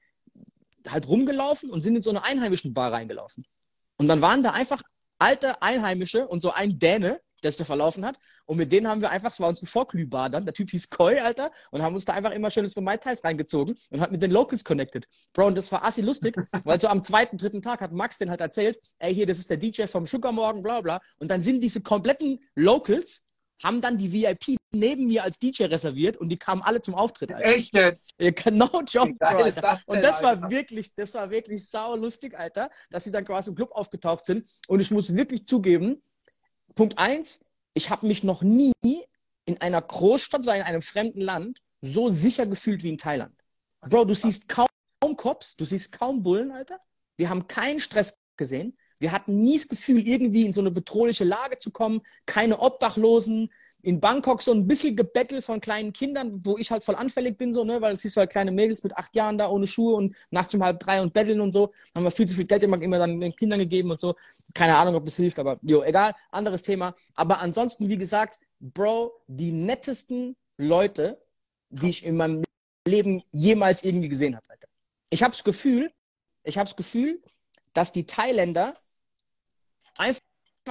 halt rumgelaufen und sind in so eine einheimischen Bar reingelaufen. Und dann waren da einfach alte Einheimische und so ein Däne, der sich da verlaufen hat. Und mit denen haben wir einfach, es war unsere Vorglühbar dann, der Typ hieß Koi, Alter, und haben uns da einfach immer schönes Mai Tais reingezogen und hat mit den Locals connected. Bro, und das war assi lustig, (laughs) weil so am zweiten, dritten Tag hat Max den halt erzählt, ey, hier, das ist der DJ vom Sugarmorgen, bla bla. Und dann sind diese kompletten Locals haben dann die VIP neben mir als DJ reserviert und die kamen alle zum Auftritt. Alter. Echt jetzt? No joke, Bro, das denn, und das war wirklich, das war wirklich sau lustig, Alter, dass sie dann quasi im Club aufgetaucht sind. Und ich muss wirklich zugeben, Punkt eins, ich habe mich noch nie in einer Großstadt oder in einem fremden Land so sicher gefühlt wie in Thailand. Bro, du siehst kaum Cops, du siehst kaum Bullen, Alter. Wir haben keinen Stress gesehen. Wir hatten nie das Gefühl, irgendwie in so eine bedrohliche Lage zu kommen. Keine Obdachlosen. In Bangkok so ein bisschen Gebettel von kleinen Kindern, wo ich halt voll anfällig bin, so, ne, weil siehst du halt kleine Mädels mit acht Jahren da ohne Schuhe und nachts um halb drei und betteln und so. Haben wir viel zu viel Geld immer, immer dann den Kindern gegeben und so. Keine Ahnung, ob das hilft, aber jo, egal, anderes Thema. Aber ansonsten, wie gesagt, Bro, die nettesten Leute, die ich in meinem Leben jemals irgendwie gesehen habe, Alter. Ich habe das Gefühl, ich habe das Gefühl, dass die Thailänder einfach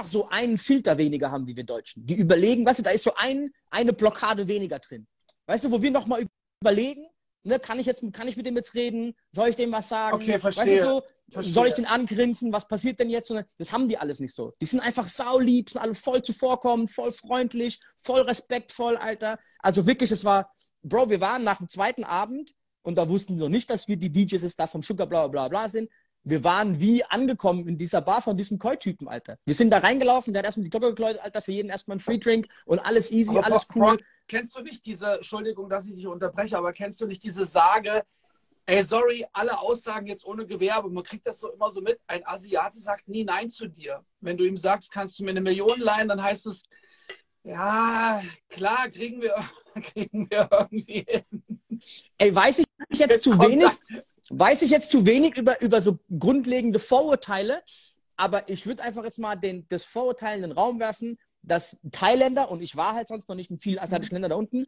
so einen Filter weniger haben wie wir Deutschen. Die überlegen, weißt du, da ist so ein, eine Blockade weniger drin. Weißt du, wo wir nochmal überlegen, Ne, kann ich jetzt, kann ich mit dem jetzt reden? Soll ich dem was sagen? Okay, verstehe. Weißt du so, Verstehe. soll ich den angrinsen? Was passiert denn jetzt? Das haben die alles nicht so. Die sind einfach saulieb, sind alle voll zuvorkommend, voll freundlich, voll respektvoll, Alter. Also wirklich, es war, Bro, wir waren nach dem zweiten Abend und da wussten die noch nicht, dass wir die DJs da vom Sugar bla bla bla sind. Wir waren wie angekommen in dieser Bar von diesem Koi-Typen, Alter. Wir sind da reingelaufen, der hat erstmal die Glocke geläutet, Alter, für jeden erstmal ein Free-Drink und alles easy, Aber alles cool. Bro, kennst du nicht diese, Entschuldigung, dass ich dich unterbreche, aber kennst du nicht diese Sage, ey, sorry, alle Aussagen jetzt ohne Gewehr, aber man kriegt das so immer so mit, ein Asiate sagt nie Nein zu dir. Wenn du ihm sagst, kannst du mir eine Million leihen, dann heißt es, ja, klar, kriegen wir, (laughs) kriegen wir irgendwie hin. Ey, weiß ich jetzt zu kommt wenig, da- weiß ich jetzt zu wenig über, über so grundlegende Vorurteile, aber ich würde einfach jetzt mal den, das Vorurteil in den Raum werfen, dass Thailänder, und ich war halt sonst noch nicht in vielen asiatischen Ländern da unten,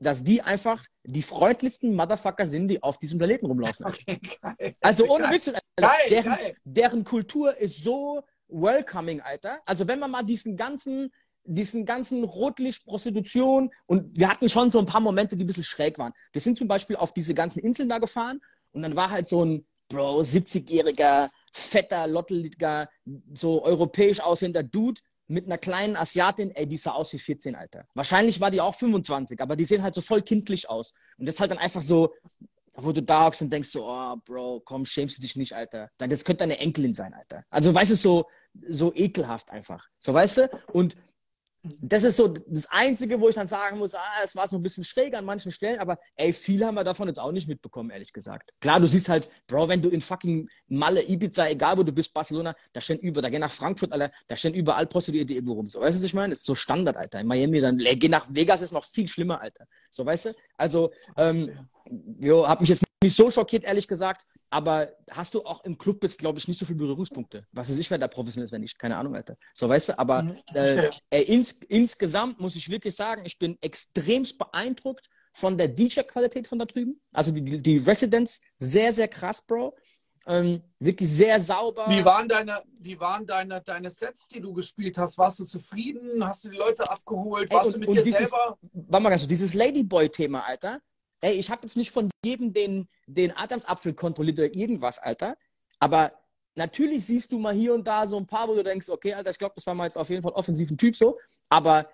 dass die einfach die freundlichsten Motherfucker sind, die auf diesem Planeten rumlaufen. (laughs) Okay, geil. Also ohne. Witz, deren, deren Kultur ist so welcoming, Alter. Also wenn man mal diesen ganzen, diesen ganzen Rotlicht, Prostitution und wir hatten schon so ein paar Momente, die ein bisschen schräg waren. Wir sind zum Beispiel auf diese ganzen Inseln da gefahren und dann war halt so ein Bro, 70-jähriger, fetter, lotteliger, so europäisch aussehender Dude mit einer kleinen Asiatin, ey, die sah aus wie 14, Alter. Wahrscheinlich war die auch 25, aber die sehen halt so voll kindlich aus. Und das ist halt dann einfach so, wo du da hockst und denkst so, oh, Bro, komm, schämst du dich nicht, Alter. Das könnte deine Enkelin sein, Alter. Also, weißt du, so, so ekelhaft einfach. So, weißt du? Und das ist so das Einzige, wo ich dann sagen muss, ah, es war so ein bisschen schräg an manchen Stellen, aber ey, viel haben wir davon jetzt auch nicht mitbekommen, ehrlich gesagt. Klar, du siehst halt, Bro, wenn du in fucking Malle, Ibiza, egal wo du bist, Barcelona, da stehen über, da geh nach Frankfurt, Alter, da stehen überall Prostituierte irgendwo rum. So, weißt du, was ich meine? Das ist so Standard, Alter. In Miami, dann, ey, geh nach Vegas ist noch viel schlimmer, Alter. So, weißt du? Also, ähm, jo, hab mich jetzt nicht so schockiert, ehrlich gesagt, aber hast du auch im Club jetzt, glaube ich, nicht so viele Berührungspunkte. Was weiß ich, wer da professionell ist, wenn nicht, keine Ahnung, Alter. So, weißt du, aber Mhm, äh, äh, ins, insgesamt muss ich wirklich sagen, ich bin extremst beeindruckt von der DJ-Qualität von da drüben. Also die, die, Residents, sehr, sehr krass, Bro. Ähm, wirklich sehr sauber. Wie waren deine, wie waren deine, deine Sets, die du gespielt hast? Warst du zufrieden? Hast du die Leute abgeholt? Ey, Warst und- du mit dir dieses- selber? Warte mal ganz kurz, dieses Ladyboy-Thema, Alter. Ey, ich habe jetzt nicht von jedem den, den Adamsapfel kontrolliert oder irgendwas, Alter. Aber natürlich siehst du mal hier und da so ein paar, wo du denkst, okay, Alter, ich glaube, das war mal jetzt auf jeden Fall offensiven Typ so. Aber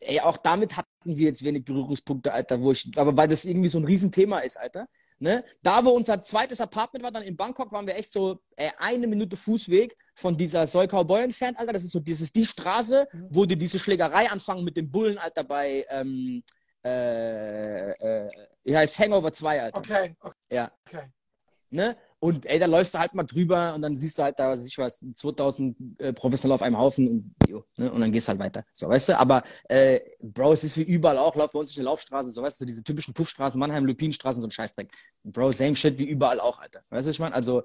ey, auch damit hatten wir jetzt wenig Berührungspunkte, Alter, wo ich, aber weil das irgendwie so ein Riesenthema ist, Alter. Ne? Da, wo unser zweites Apartment war, dann in Bangkok, waren wir echt so ey, eine Minute Fußweg von dieser Soy Cowboy entfernt, Alter. Das ist so dieses, die Straße, wo die diese Schlägerei anfangen mit dem Bullen, Alter, bei, ähm, äh, äh, heißt Hangover 2, Alter. Okay, okay. Ja. okay. Ne? Und ey, da läufst du halt mal drüber und dann siehst du halt da, was weiß ich was, 2000 äh, Professionelle auf einem Haufen und, jo, ne? und dann gehst du halt weiter. So, weißt du? Aber, äh, Bro, es ist wie überall auch, lauf bei uns durch eine Laufstraße, so, weißt du, diese typischen Puffstraßen, Mannheim, Lupinstraßen, so ein Scheißdreck. Bro, same shit wie überall auch, Alter. Weißt du, ich meine? Also,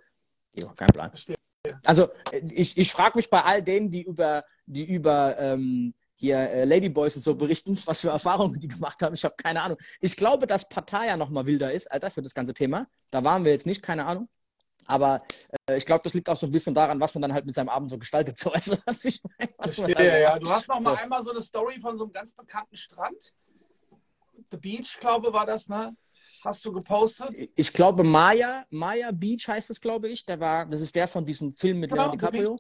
jo, kein Plan. Verstehe. Also, äh, ich, ich frage mich bei all denen, die über, die über, ähm, hier äh, Ladyboys und so berichten, was für Erfahrungen die gemacht haben. Ich habe keine Ahnung. Ich glaube, dass Pattaya noch mal wilder ist, Alter, für das ganze Thema. Da waren wir jetzt nicht, keine Ahnung. Aber äh, ich glaube, das liegt auch so ein bisschen daran, was man dann halt mit seinem Abend so gestaltet. (laughs) So, weißt du, was ich meine? Was Verstehe, da so ja. Du hast noch mal So. einmal so eine Story von so einem ganz bekannten Strand. The Beach, glaube war das, ne? Hast du gepostet? Ich glaube, Maya, Maya Beach heißt es, glaube ich. Der war, das ist der von diesem Film mit Genau, Leonardo DiCaprio.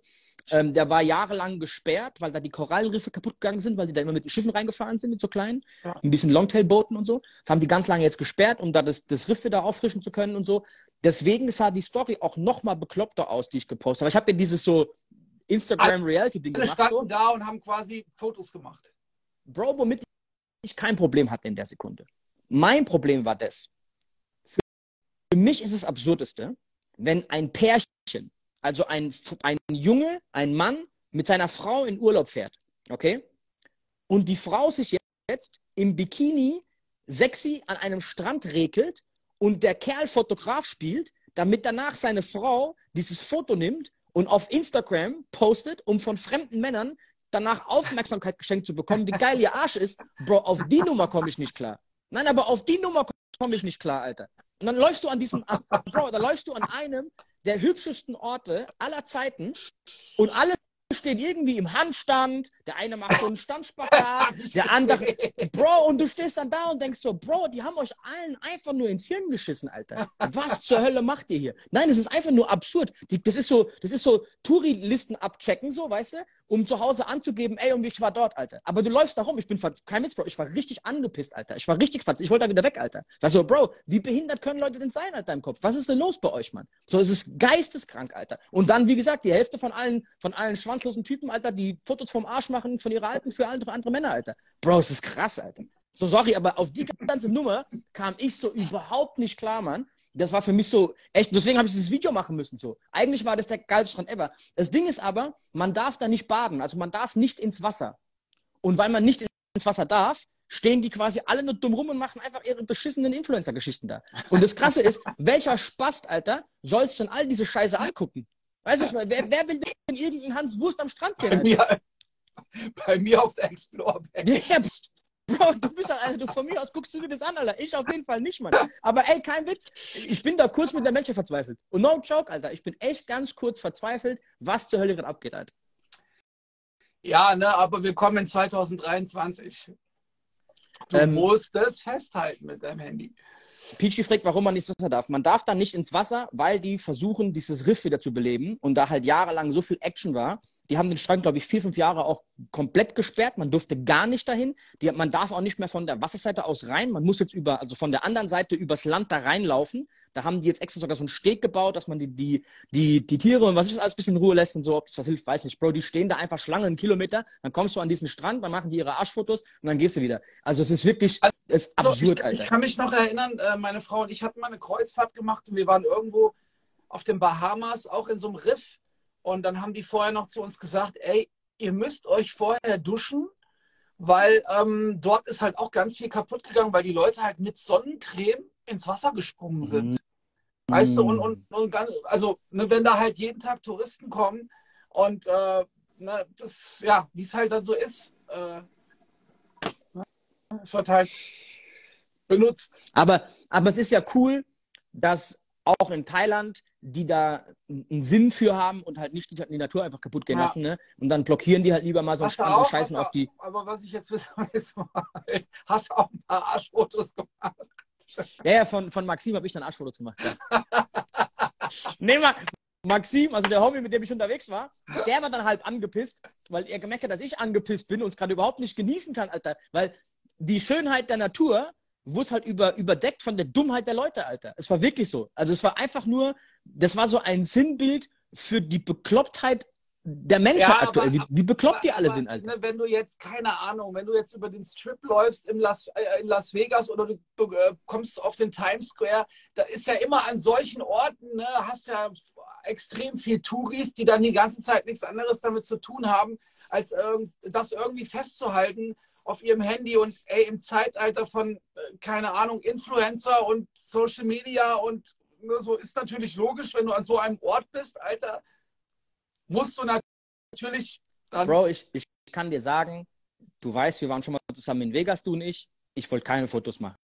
Ähm, der war jahrelang gesperrt, weil da die Korallenriffe kaputt gegangen sind, weil die da immer mit den Schiffen reingefahren sind, mit so kleinen, Ja. ein bisschen Longtail-Booten und so. Das haben die ganz lange jetzt gesperrt, um da das, das Riff wieder auffrischen zu können und so. Deswegen sah die Story auch noch mal bekloppter aus, die ich gepostet habe. Ich habe ja dieses so Instagram-Reality-Ding Alle gemacht. standen So. da und haben quasi Fotos gemacht. Bro, womit ich kein Problem hatte in der Sekunde. Mein Problem war das. Für, für mich ist es absurdeste, wenn ein Pärchen, also ein, ein Junge, ein Mann mit seiner Frau in Urlaub fährt, okay? Und die Frau sich jetzt im Bikini sexy an einem Strand regelt und der Kerl Fotograf spielt, damit danach seine Frau dieses Foto nimmt und auf Instagram postet, um von fremden Männern danach Aufmerksamkeit geschenkt zu bekommen, wie geil ihr Arsch ist. Bro, auf die Nummer komme ich nicht klar. Nein, aber auf die Nummer komme ich nicht klar, Alter. Und dann läufst du an diesem, Bro, da läufst du an einem der hübschesten Orte aller Zeiten und alle stehen irgendwie im Handstand, der eine macht so einen Standspagat, (laughs) der andere, Bro, und du stehst dann da und denkst so, Bro, die haben euch allen einfach nur ins Hirn geschissen, Alter. Was zur Hölle macht ihr hier? Nein, es ist einfach nur absurd. Die, das ist so, das ist so Touri-Listen abchecken, so, weißt du, um zu Hause anzugeben, ey, und ich war dort, Alter. Aber du läufst da rum, ich bin, kein Witz, Bro, ich war richtig angepisst, Alter. Ich war richtig ich wollte da wieder weg, Alter. Weißt du, Bro, wie behindert können Leute denn sein, Alter, im Kopf? Was ist denn los bei euch, Mann? So, es ist geisteskrank, Alter. Und dann, wie gesagt, die Hälfte von allen, von allen schwanzlosen Typen, Alter, die Fotos vom Arsch machen von ihrer Alten für andere, andere Männer, Alter. Bro, es ist krass, Alter. So, sorry, aber auf die ganze Nummer kam ich so überhaupt nicht klar, Mann. Das war für mich so echt, deswegen habe ich dieses Video machen müssen. So. Eigentlich war das der geilste Strand ever. Das Ding ist aber, man darf da nicht baden. Also man darf nicht ins Wasser. Und weil man nicht ins Wasser darf, stehen die quasi alle nur dumm rum und machen einfach ihre beschissenen Influencer-Geschichten da. Und das Krasse ist, welcher Spast, Alter, soll sich dann all diese Scheiße angucken? Weißt du, wer, wer will denn irgendeinen Hans Wurst am Strand sehen? Bei mir, (laughs) bei mir auf der Explore ja, Bro, du bist also du, von mir aus guckst du dir das an, Alter. Ich auf jeden Fall nicht, Mann. Aber ey, kein Witz. Ich bin da kurz mit der Menschheit verzweifelt. Und no joke, Alter. Ich bin echt ganz kurz verzweifelt, was zur Hölle gerade abgeht, Alter. Ja, ne, aber wir kommen in 2023. Du ähm, musst es festhalten mit deinem Handy. Peachy fragt, warum man nicht ins Wasser darf. Man darf da nicht ins Wasser, weil die versuchen, dieses Riff wieder zu beleben und da halt jahrelang so viel Action war. Die haben den Strand, glaube ich, vier, fünf Jahre auch komplett gesperrt. Man durfte gar nicht dahin. Die, man darf auch nicht mehr von der Wasserseite aus rein. Man muss jetzt über, also von der anderen Seite übers Land da reinlaufen. Da haben die jetzt extra sogar so einen Steg gebaut, dass man die, die, die, die Tiere und was ist alles ein bisschen in Ruhe lässt und so, ob das was hilft, weiß nicht. Bro, die stehen da einfach Schlangen einen Kilometer, dann kommst du an diesen Strand, dann machen die ihre Arschfotos und dann gehst du wieder. Also es ist wirklich, es ist absurd, ich, Alter. Ich kann mich noch erinnern, äh, meine Frau und ich hatten mal eine Kreuzfahrt gemacht und wir waren irgendwo auf den Bahamas, auch in so einem Riff. Und dann haben die vorher noch zu uns gesagt, ey, ihr müsst euch vorher duschen, weil ähm, dort ist halt auch ganz viel kaputt gegangen, weil die Leute halt mit Sonnencreme ins Wasser gesprungen sind. Mhm. Weißt du, und, und, und ganz, also ne, wenn da halt jeden Tag Touristen kommen und äh, ne, das, ja, wie es halt dann so ist, äh, es wird halt benutzt. Aber, aber es ist ja cool, dass auch in Thailand, die da einen Sinn für haben und halt nicht die, die Natur einfach kaputt gehen ja. lassen. Ne? Und dann blockieren die halt lieber mal so einen Strand und scheißen auf die. Aber was ich jetzt wissen ist, (laughs) hast du auch ein paar Arschfotos gemacht? Ja, ja, von, von Maxim habe ich dann Arschfotos gemacht. Ja. (laughs) Nehmen wir. Maxim, also der Homie, mit dem ich unterwegs war, der war dann halb angepisst, weil er gemerkt hat, dass ich angepisst bin und es gerade überhaupt nicht genießen kann, Alter. Weil die Schönheit der Natur wurde halt über, überdeckt von der Dummheit der Leute, Alter. Es war wirklich so. Also es war einfach nur, das war so ein Sinnbild für die Beklopptheit der Menschheit ja, aktuell, wie, wie bekloppt aber, die alle aber, sind, Alter. Ne, wenn du jetzt, keine Ahnung, wenn du jetzt über den Strip läufst in Las, äh, in Las Vegas oder du äh, kommst auf den Times Square, da ist ja immer an solchen Orten, ne, hast ja extrem viel Touris, die dann die ganze Zeit nichts anderes damit zu tun haben, als äh, das irgendwie festzuhalten auf ihrem Handy und ey, im Zeitalter von, äh, keine Ahnung, Influencer und Social Media und ne, so ist natürlich logisch, wenn du an so einem Ort bist, Alter, musst du natürlich dann. Bro, ich, ich kann dir sagen, du weißt, wir waren schon mal zusammen in Vegas, du und ich. Ich wollte keine Fotos machen.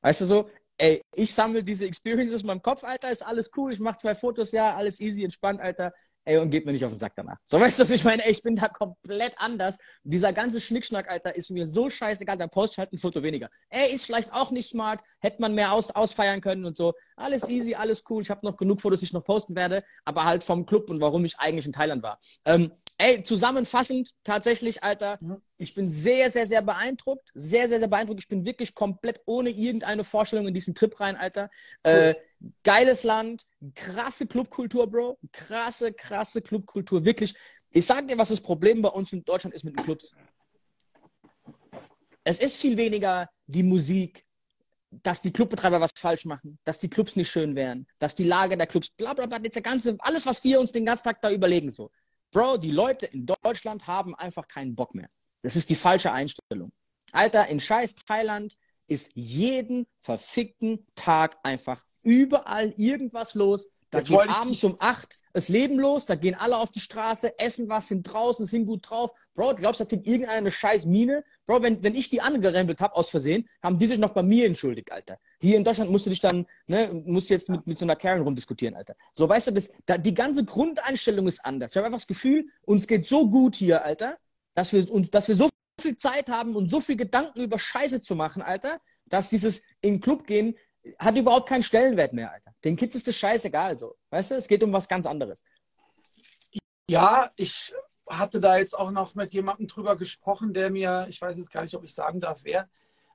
Weißt du so? Ey, ich sammle diese Experiences in meinem Kopf, Alter, ist alles cool. Ich mache zwei Fotos, ja, alles easy, entspannt, Alter ey, und geht mir nicht auf den Sack danach. So (laughs) weißt du, was ich meine? Ey, ich bin da komplett anders. Dieser ganze Schnickschnack, Alter, ist mir so scheißegal, dann poste ich halt ein Foto weniger. Ey, ist vielleicht auch nicht smart, hätte man mehr aus, ausfeiern können und so. Alles easy, alles cool. Ich habe noch genug Fotos, die ich noch posten werde, aber halt vom Club und warum ich eigentlich in Thailand war. Ähm, ey, zusammenfassend, tatsächlich, Alter, mhm. Ich bin sehr, sehr, sehr beeindruckt. Sehr, sehr, sehr beeindruckt. Ich bin wirklich komplett ohne irgendeine Vorstellung in diesen Trip rein, Alter. Cool. Äh, geiles Land, krasse Clubkultur, Bro. Krasse, krasse Clubkultur. Wirklich. Ich sag dir, was das Problem bei uns in Deutschland ist mit den Clubs. Es ist viel weniger die Musik, dass die Clubbetreiber was falsch machen, dass die Clubs nicht schön wären, dass die Lage der Clubs, bla bla bla, jetzt der ganze, alles, was wir uns den ganzen Tag da überlegen, so. Bro, die Leute in Deutschland haben einfach keinen Bock mehr. Das ist die falsche Einstellung. Alter, in scheiß Thailand ist jeden verfickten Tag einfach überall irgendwas los. Da Jetzt geht abends um acht das Leben los, da gehen alle auf die Straße, essen was, sind draußen, sind gut drauf. Bro, glaubst du, da zieht irgendeine scheiß Mine? Bro, wenn, wenn ich die angerempelt habe aus Versehen, haben die sich noch bei mir entschuldigt, Alter. Hier in Deutschland musst du dich dann, ne, musst jetzt mit, mit so einer Karen rumdiskutieren, Alter. So, weißt du, das, da, die ganze Grundeinstellung ist anders. Ich habe einfach das Gefühl, uns geht so gut hier, Alter, dass wir, und, dass wir so viel Zeit haben und so viel Gedanken über Scheiße zu machen, Alter, dass dieses in den Club gehen hat überhaupt keinen Stellenwert mehr, Alter. Den Kids ist das scheißegal, so. Weißt du, es geht um was ganz anderes. Ja, ich hatte da jetzt auch noch mit jemandem drüber gesprochen, der mir, ich weiß jetzt gar nicht, ob ich sagen darf, wer,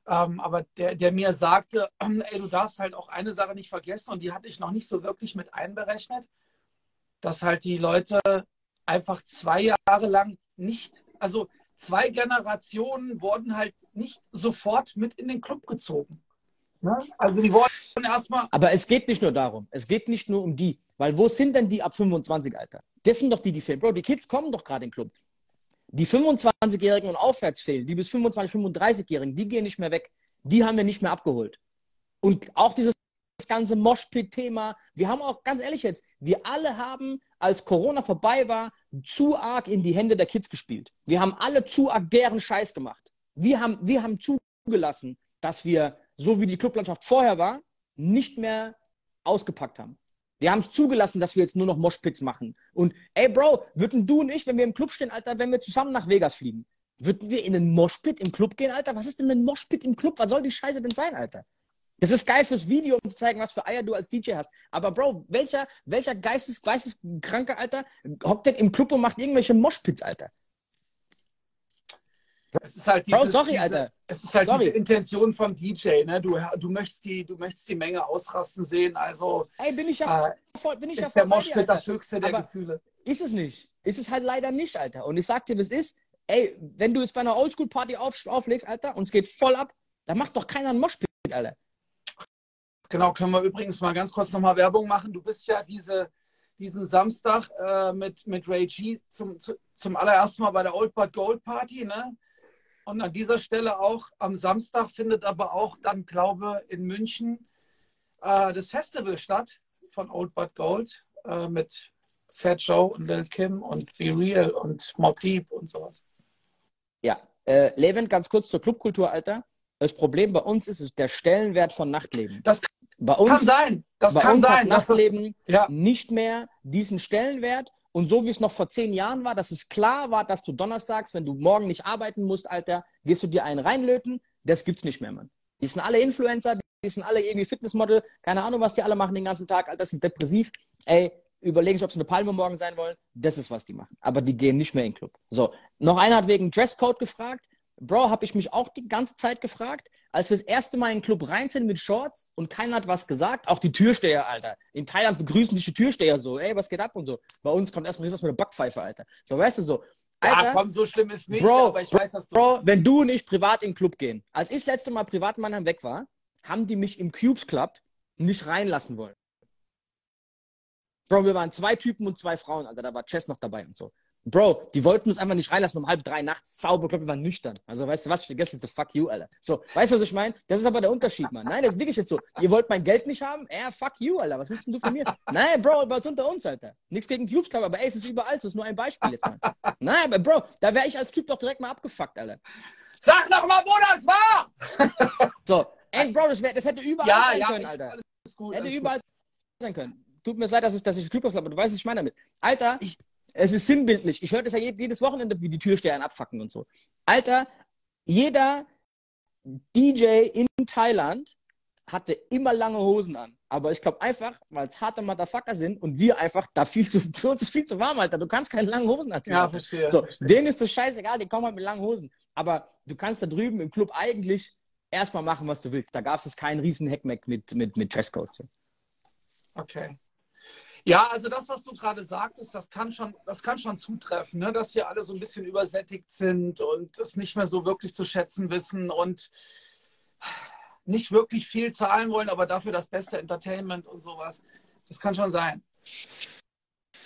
ähm, aber der, der mir sagte, (clears throat) ey, du darfst halt auch eine Sache nicht vergessen und die hatte ich noch nicht so wirklich mit einberechnet, dass halt die Leute einfach zwei Jahre lang nicht, also zwei Generationen wurden halt nicht sofort mit in den Club gezogen. Ne? Also die wurden erstmal. Aber es geht nicht nur darum. Es geht nicht nur um die. Weil wo sind denn die ab 25, Alter? Das sind doch die, die fehlen. Bro, die Kids kommen doch gerade in den Club. Die 25-Jährigen und aufwärts fehlen, die bis 25, 35-Jährigen, die gehen nicht mehr weg. Die haben wir nicht mehr abgeholt. Und auch dieses ganze Moshpit-Thema. Wir haben auch, ganz ehrlich jetzt, wir alle haben, als Corona vorbei war, zu arg in die Hände der Kids gespielt. Wir haben alle zu arg deren Scheiß gemacht. Wir haben, wir haben zugelassen, dass wir, so wie die Clublandschaft vorher war, nicht mehr ausgepackt haben. Wir haben es zugelassen, dass wir jetzt nur noch Moshpits machen. Und ey, Bro, würden du und ich, wenn wir im Club stehen, Alter, wenn wir zusammen nach Vegas fliegen, würden wir in einen Moshpit im Club gehen, Alter? Was ist denn ein Moshpit im Club? Was soll die Scheiße denn sein, Alter? Das ist geil fürs Video, um zu zeigen, was für Eier du als DJ hast. Aber Bro, welcher, welcher Geistes, geisteskranke, Alter, hockt denn im Club und macht irgendwelche Moshpits, Alter? Es ist halt diese, Bro, sorry, diese, Alter. Es ist halt Sorry. diese Intention vom DJ, ne? Du, du, möchtest die, du möchtest die Menge ausrasten sehen. Also Ey, bin ich ja äh, voll, bin ich ist ja der voll dir, Moshpit das höchste der Aber- Gefühle. Ist es nicht. Ist es halt leider nicht, Alter. Und ich sag dir, es ist. Ey, wenn du jetzt bei einer Oldschool-Party auf, auflegst, Alter, und es geht voll ab, dann macht doch keiner einen Moshpit, Alter. Genau, können wir übrigens mal ganz kurz nochmal Werbung machen. Du bist ja diese, diesen Samstag äh, mit, mit Ray G zum, zu, zum allerersten Mal bei der Old But Gold Party, ne? Und an dieser Stelle auch am Samstag findet aber auch dann, glaube in München äh, das Festival statt von Old But Gold äh, mit Fat Joe und Lil Kim und Be Real und Mob Deep und sowas. Ja. Äh, Levin, ganz kurz zur Clubkultur, Alter. Das Problem bei uns ist, ist der Stellenwert von Nachtleben. Das Bei kann uns, sein. Das bei kann uns sein. hat dass das, Nachtleben ja, nicht mehr diesen Stellenwert. Und so wie es noch vor zehn Jahren war, dass es klar war, dass du donnerstags, wenn du morgen nicht arbeiten musst, Alter, gehst du dir einen reinlöten, das gibt's nicht mehr, Mann. Die sind alle Influencer, die sind alle irgendwie Fitnessmodel, keine Ahnung, was die alle machen den ganzen Tag, Alter, sind depressiv. Ey, überlegen sich, ob sie eine Palme morgen sein wollen. Das ist, was die machen. Aber die gehen nicht mehr in den Club. So, noch einer hat wegen Dresscode gefragt. Bro, habe ich mich auch die ganze Zeit gefragt, als wir das erste Mal in den Club rein sind mit Shorts und keiner hat was gesagt. Auch die Türsteher, Alter. In Thailand begrüßen dich die Türsteher so, ey, was geht ab und so. Bei uns kommt erstmal das mit der Backpfeife, Alter. So, weißt du so. Alter, ja, komm, so schlimm ist nicht, Bro, aber ich weiß, dass du. Bro, wenn du nicht privat in den Club gehen. Als ich das letzte Mal privat in Mannheim weg war, haben die mich im Cubes Club nicht reinlassen wollen. Bro, wir waren zwei Typen und zwei Frauen, Alter. Da war Chess noch dabei und so. Bro, die wollten uns einfach nicht reinlassen um halb drei nachts. Sauber, glaub, wir waren nüchtern. Also, weißt du was? Ich vergesse ist the fuck you, Alter. So, weißt du, was ich meine? Das ist aber der Unterschied, Mann. Nein, das ist wirklich jetzt so. Ihr wollt mein Geld nicht haben? Ja, fuck you, Alter. Was willst denn du von mir? Nein, Bro, aber es unter uns, Alter. Nichts gegen Cubes Club, aber ey, es ist überall so. Es ist nur ein Beispiel jetzt, Mann. Nein, aber Bro, da wäre ich als Typ doch direkt mal abgefuckt, Alter. Sag noch mal, wo das war! So, ey, Bro, das, wär, das hätte überall Ja, sein ja, können, Alter. alles gut. Hätte alles gut. überall sein können. Tut mir leid, dass ich, dass ich Clubhouse habe, aber du weißt, was ich meine damit. Alter, Ich- es ist sinnbildlich. Ich höre das ja je- jedes Wochenende, wie die Türsteher abfacken und so. Alter, jeder DJ in Thailand hatte immer lange Hosen an. Aber ich glaube einfach, weil es harte Motherfucker sind und wir einfach da viel zu, (laughs) für uns ist viel zu warm, Alter. Du kannst keine langen Hosen anziehen. Ja, verstehe. So, verstehe. denen ist das scheißegal, die kommen halt mit langen Hosen. Aber du kannst da drüben im Club eigentlich erstmal machen, was du willst. Da gab es keinen riesen Hackmack mit, mit, mit Dresscode. So. Okay. Ja, also das, was du gerade sagtest, das kann schon, das kann schon zutreffen, ne? dass wir alle so ein bisschen übersättigt sind und das nicht mehr so wirklich zu schätzen wissen und nicht wirklich viel zahlen wollen, aber dafür das beste Entertainment und sowas. Das kann schon sein.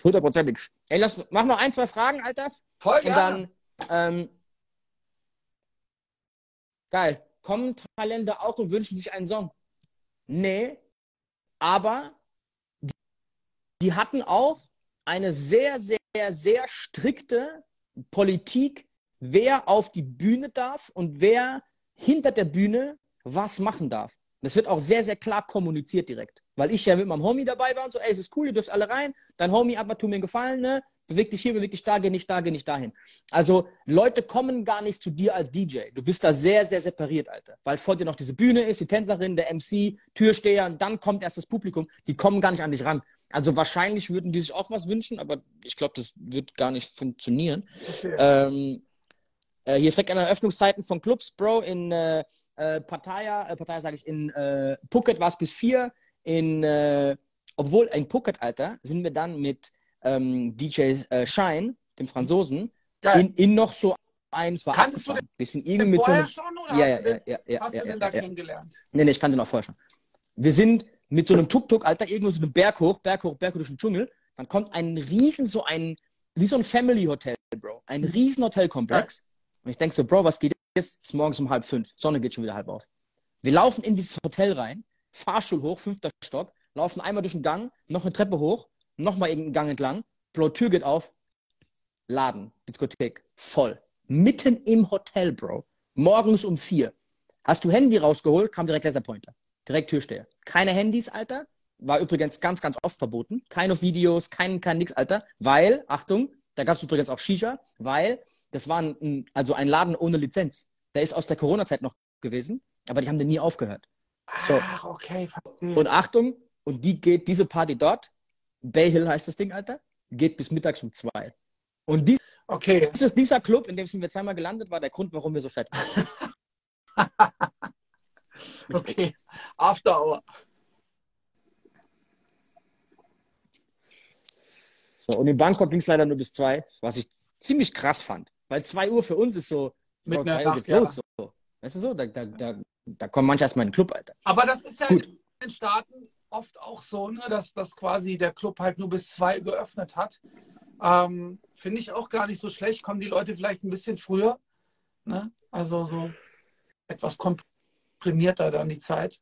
Hundertprozentig. Ey, lass, mach noch ein, zwei Fragen, Alter. Voll Und gerne. dann, ähm, geil. Kommen Thailänder auch und wünschen sich einen Song? Nee, aber die hatten auch eine sehr, sehr, sehr strikte Politik, wer auf die Bühne darf und wer hinter der Bühne was machen darf. Das wird auch sehr, sehr klar kommuniziert direkt. Weil ich ja mit meinem Homie dabei war und so, ey, es ist cool, ihr dürft alle rein. Dein Homie, aber tu mir einen Gefallen, ne? Beweg dich hier, beweg dich da, geh nicht da, geh nicht dahin. Also Leute kommen gar nicht zu dir als DJ. Du bist da sehr, sehr separiert, Alter. Weil vor dir noch diese Bühne ist, die Tänzerin, der MC, Türsteher und dann kommt erst das Publikum. Die kommen gar nicht an dich ran. Also wahrscheinlich würden die sich auch was wünschen, aber ich glaube, das wird gar nicht funktionieren. Okay. Ähm, äh, hier fragt an Eröffnungszeiten von Clubs, Bro, in äh, äh, Pattaya, äh, Pattaya sage ich, in äh, Phuket war es bis vier. In, äh, obwohl in Phuket, Alter, sind wir dann mit ähm, DJ äh, Shine, dem Franzosen, in, in, noch so eins war Kannst abgefahren. du den irgendwie mit vorher so schon oder ja, ja, ja, ja, ja, hast ja, du den ja, da ja. kennengelernt? Nee, nee, ich kannte ihn auch vorher schon. Wir sind mit so einem Tuk-Tuk, Alter, irgendwo so einen Berg hoch, Berg hoch, Berg hoch durch den Dschungel. Dann kommt ein riesen, so ein, wie so ein Family-Hotel, Bro. Ein riesen Hotelkomplex. Und ich denke so, Bro, was geht jetzt? Es ist morgens um halb fünf. Sonne geht schon wieder halb auf. Wir laufen in dieses Hotel rein, Fahrstuhl hoch, fünfter Stock, laufen einmal durch den Gang, noch eine Treppe hoch, nochmal irgendeinen Gang entlang, Bro, Tür geht auf, Laden, Diskothek, voll. Mitten im Hotel, Bro. Morgens um vier. Hast du Handy rausgeholt, kam direkt Laserpointer. Direkt Türsteher. Keine Handys, Alter. War übrigens ganz, ganz oft verboten. Keine Videos, kein, kein nix, Alter. Weil, Achtung, da gab es übrigens auch Shisha, weil das war ein, also ein Laden ohne Lizenz. Der ist aus der Corona-Zeit noch gewesen, aber die haben den nie aufgehört. So. Ach, okay. Und Achtung, und die geht, diese Party dort, Bay Hill heißt das Ding, Alter, geht bis mittags um zwei. Und dies, okay. dieses, dieser Club, in dem sind wir zweimal gelandet, war der Grund, warum wir so fett waren. (laughs) okay. After Hour. So, und in Bangkok ging es leider nur bis zwei, was ich ziemlich krass fand. Weil zwei Uhr für uns ist so, Mit einer Uhr Nacht, geht's ja. los. So. Weißt du so? Da, da, da, da kommen manche erstmal in den Club, Alter. Aber das ist ja Gut. in den Staaten oft auch so, ne, dass, dass quasi der Club halt nur bis zwei geöffnet hat. Ähm, Finde ich auch gar nicht so schlecht. Kommen die Leute vielleicht ein bisschen früher. Ne? Also so etwas komprimierter dann die Zeit.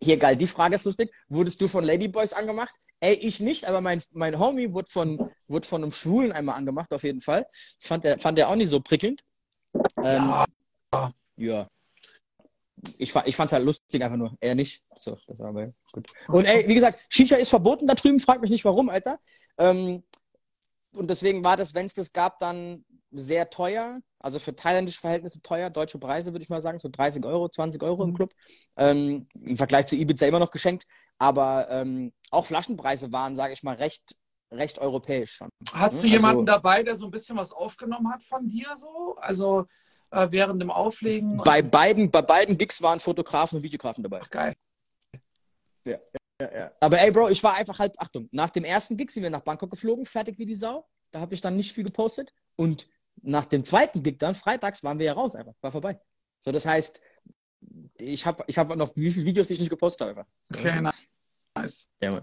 Hier, geil, die Frage ist lustig. Wurdest du von Ladyboys angemacht? Ey, ich nicht, aber mein, mein Homie wurde von, wurde von einem Schwulen einmal angemacht, auf jeden Fall. Das fand er, fand er auch nicht so prickelnd. Ähm, Ja. ja. Ich, ich fand's halt lustig, einfach nur. Er nicht. So, das war aber gut. Und ey, wie gesagt, Shisha ist verboten da drüben, frag mich nicht warum, Alter. Ähm, und deswegen war das, wenn es das gab, dann sehr teuer. Also für thailändische Verhältnisse teuer, deutsche Preise würde ich mal sagen, so 30 Euro, 20 Euro im Mhm. Club. Ähm, Im Vergleich zu Ibiza immer noch geschenkt. Aber ähm, auch Flaschenpreise waren, sage ich mal, recht, recht europäisch schon. Hast du jemanden Also- dabei, der so ein bisschen was aufgenommen hat von dir so? Also äh, während dem Auflegen? Bei beiden, bei beiden Gigs waren Fotografen und Videografen dabei. Ach, geil. Ja, ja. Aber ey, Bro, ich war einfach halt, Achtung, nach dem ersten Gig sind wir nach Bangkok geflogen, fertig wie die Sau. Da habe ich dann nicht viel gepostet. Und nach dem zweiten Gig dann, freitags, waren wir ja raus einfach. War vorbei. So, das heißt, ich habe ich hab noch wie viele Videos, die ich nicht gepostet habe. Okay, nice. Ja.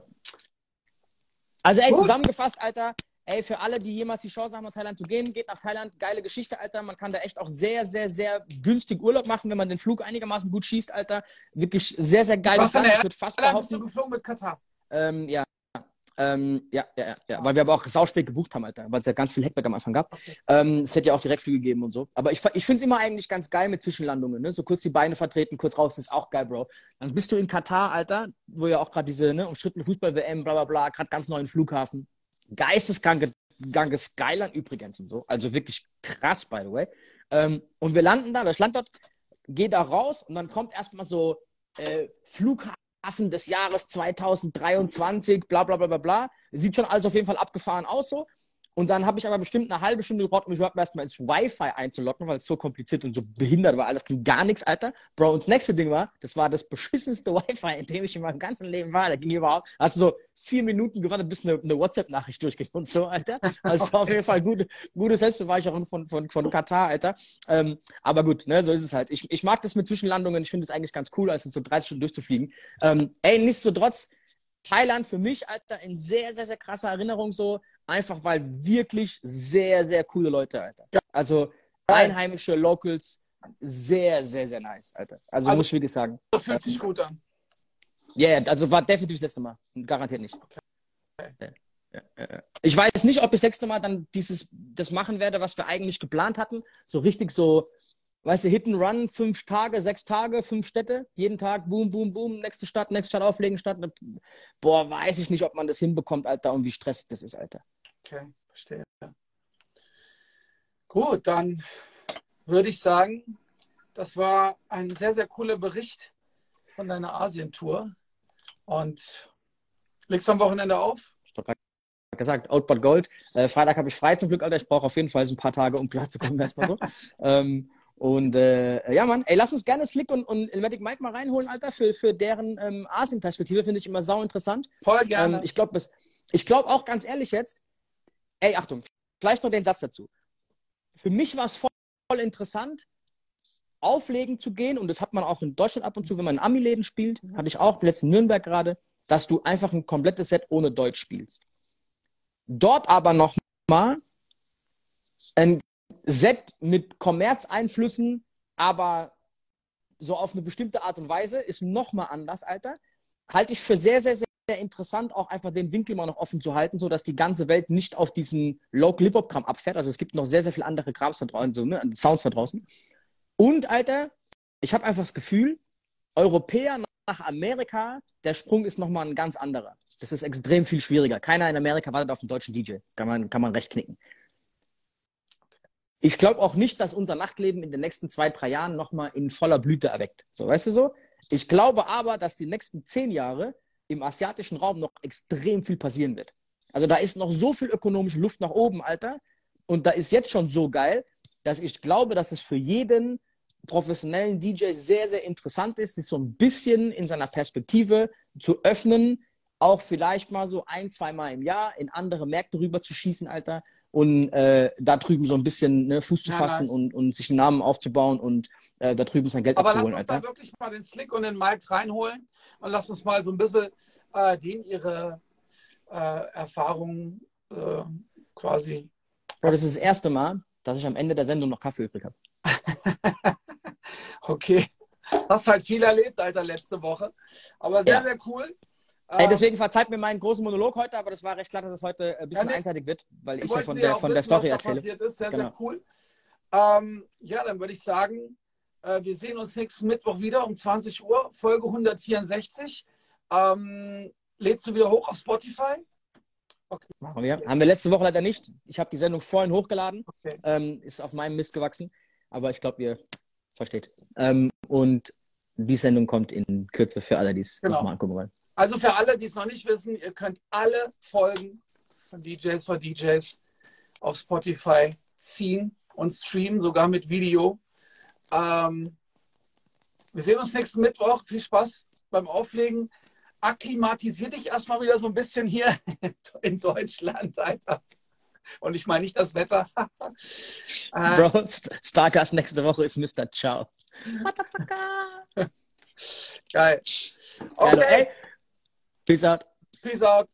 Also, ey, Gut. zusammengefasst, Alter, ey, für alle, die jemals die Chance haben, nach Thailand zu gehen, geht nach Thailand. Geile Geschichte, Alter. Man kann da echt auch sehr, sehr, sehr günstig Urlaub machen, wenn man den Flug einigermaßen gut schießt, Alter. Wirklich sehr, sehr geiles Land. Ich würde fast Dann bist du behaupten. geflogen mit Katar. Ähm, ja. Ähm, ja, ja, ja, weil wir aber auch sauspät gebucht haben, Alter, weil es ja ganz viel Hackback am Anfang gab. Okay. Ähm, es hätte ja auch Direktflüge gegeben und so. Aber ich, ich finde es immer eigentlich ganz geil mit Zwischenlandungen, ne? So kurz die Beine vertreten, kurz raus, ist auch geil, Bro. Dann bist du in Katar, Alter, wo ja auch gerade diese, ne, umstrittene Fußball-WM, bla bla bla, gerade ganz neuen Flughafen. Geisteskranke kranke Skyline übrigens und so. Also wirklich krass, by the way. Ähm, und wir landen da, das Land dort geht da raus und dann kommt erstmal so äh, Flughafen des Jahres 2023, bla bla bla bla bla. Sieht schon alles auf jeden Fall abgefahren aus so. Und dann habe ich aber bestimmt eine halbe Stunde gebraucht, um mich überhaupt erstmal ins Wi-Fi einzulocken, weil es so kompliziert und so behindert war. Alles ging gar nichts, Alter. Bro, und das nächste Ding war, das war das beschissenste (laughs) Wi-Fi, in dem ich in meinem ganzen Leben war. Da ging überhaupt, hast du so vier Minuten gewartet, bis eine, eine WhatsApp-Nachricht durchging und so, Alter. Also es war auf jeden Fall gute, gute Selbstbeweihräucherung von, von, von Katar, Alter. Ähm, aber gut, ne, so ist es halt. Ich, ich mag das mit Zwischenlandungen. Ich finde es eigentlich ganz cool, als so 30 Stunden durchzufliegen. Ähm, ey, nichtsdestotrotz, Thailand für mich, Alter, in sehr, sehr, sehr krasser Erinnerung so. Einfach weil wirklich sehr, sehr coole Leute, Alter. Also einheimische Locals, sehr, sehr, sehr nice, Alter. Also, Also- muss ich wirklich sagen. Das fühlt sich gut an. Ja, yeah, also war definitiv das letzte Mal. Garantiert nicht. Okay. Ja, ja, ja, ja. Ich weiß nicht, ob ich das nächste Mal dann dieses, das machen werde, was wir eigentlich geplant hatten. So richtig so weißt du, Hit and Run, fünf Tage, sechs Tage, fünf Städte, jeden Tag, boom, boom, boom, nächste Stadt, nächste Stadt auflegen, Stadt. Boah, weiß ich nicht, ob man das hinbekommt, Alter, und wie stressig das ist, Alter. Okay, verstehe. Gut, dann würde ich sagen, das war ein sehr, sehr cooler Bericht von deiner Asientour. Und legst du am Wochenende auf? Ich doch gesagt, Outboard Gold. Äh, Freitag habe ich frei zum Glück, Alter. Ich brauche auf jeden Fall so ein paar Tage, um klar zu kommen, (laughs) erstmal so. ähm, und äh, ja, Mann, ey, lass uns gerne Slick und, und Elmatic Mike mal reinholen, Alter, für, für deren ähm, Asien-Perspektive. Finde ich immer sau interessant. Voll gerne. Ähm, ich glaube glaub auch ganz ehrlich jetzt, ey, Achtung, vielleicht noch den Satz dazu. Für mich war es voll, voll interessant, auflegen zu gehen, und das hat man auch in Deutschland ab und zu, wenn man in Ami-Läden spielt, hatte ich auch letzten Nürnberg gerade, dass du einfach ein komplettes Set ohne Deutsch spielst. Dort aber nochmal ein Set mit Kommerzeinflüssen, aber so auf eine bestimmte Art und Weise, ist nochmal anders, Alter. Halte ich für sehr, sehr, sehr interessant, auch einfach den Winkel mal noch offen zu halten, sodass die ganze Welt nicht auf diesen Local Hip-Hop-Kram abfährt. Also es gibt noch sehr, sehr viele andere Krams da draußen, so, ne, Sounds da draußen. Und, Alter, ich habe einfach das Gefühl, Europäer nach Amerika, der Sprung ist nochmal ein ganz anderer. Das ist extrem viel schwieriger. Keiner in Amerika wartet auf einen deutschen DJ. Das kann man, kann man recht knicken. Ich glaube auch nicht, dass unser Nachtleben in den nächsten zwei, drei Jahren nochmal in voller Blüte erweckt. So, weißt du so? Ich glaube aber, dass die nächsten zehn Jahre im asiatischen Raum noch extrem viel passieren wird. Also da ist noch so viel ökonomische Luft nach oben, Alter. Und da ist jetzt schon so geil, dass ich glaube, dass es für jeden professionellen DJ sehr, sehr interessant ist, sich so ein bisschen in seiner Perspektive zu öffnen, auch vielleicht mal so ein, zwei Mal im Jahr in andere Märkte rüber zu schießen, Alter, und äh, da drüben so ein bisschen ne, Fuß zu ja, fassen nice. und, und sich einen Namen aufzubauen und äh, da drüben sein Geld Aber abzuholen, lass uns Alter. da wirklich mal den Slick und den Mike reinholen und lass uns mal so ein bisschen äh, denen ihre äh, Erfahrungen äh, quasi. Bro, das ist das erste Mal, dass ich am Ende der Sendung noch Kaffee übrig habe. (laughs) okay. Hast halt viel erlebt, Alter, letzte Woche. Aber sehr, ja. sehr cool. Ey, ähm, deswegen verzeiht mir meinen großen Monolog heute, aber das war recht klar, dass es heute ein bisschen ja, einseitig wird, weil ich ja von der, von wissen, der Story erzähle. Sehr, genau. sehr cool. Ähm, ja, dann würde ich sagen, äh, wir sehen uns nächsten Mittwoch wieder um 20 Uhr, Folge 164. Ähm, lädst du wieder hoch auf Spotify? Okay. Machen wir. Haben wir letzte Woche leider nicht. Ich habe die Sendung vorhin hochgeladen. Okay. Ähm, ist auf meinem Mist gewachsen. Aber ich glaube, ihr versteht. Ähm, und die Sendung kommt in Kürze für alle, die es genau. nochmal angucken wollen. Also für alle, die es noch nicht wissen, ihr könnt alle Folgen von DJs for DJs auf Spotify ziehen und streamen, sogar mit Video. Ähm, wir sehen uns nächsten Mittwoch. Viel Spaß beim Auflegen. Akklimatisier dich erstmal wieder so ein bisschen hier (laughs) in Deutschland, Alter. Und ich meine nicht das Wetter. (laughs) äh, Bro, Starcast nächste Woche ist Mr. Ciao. (laughs) Geil. Okay. Peace out. Peace out.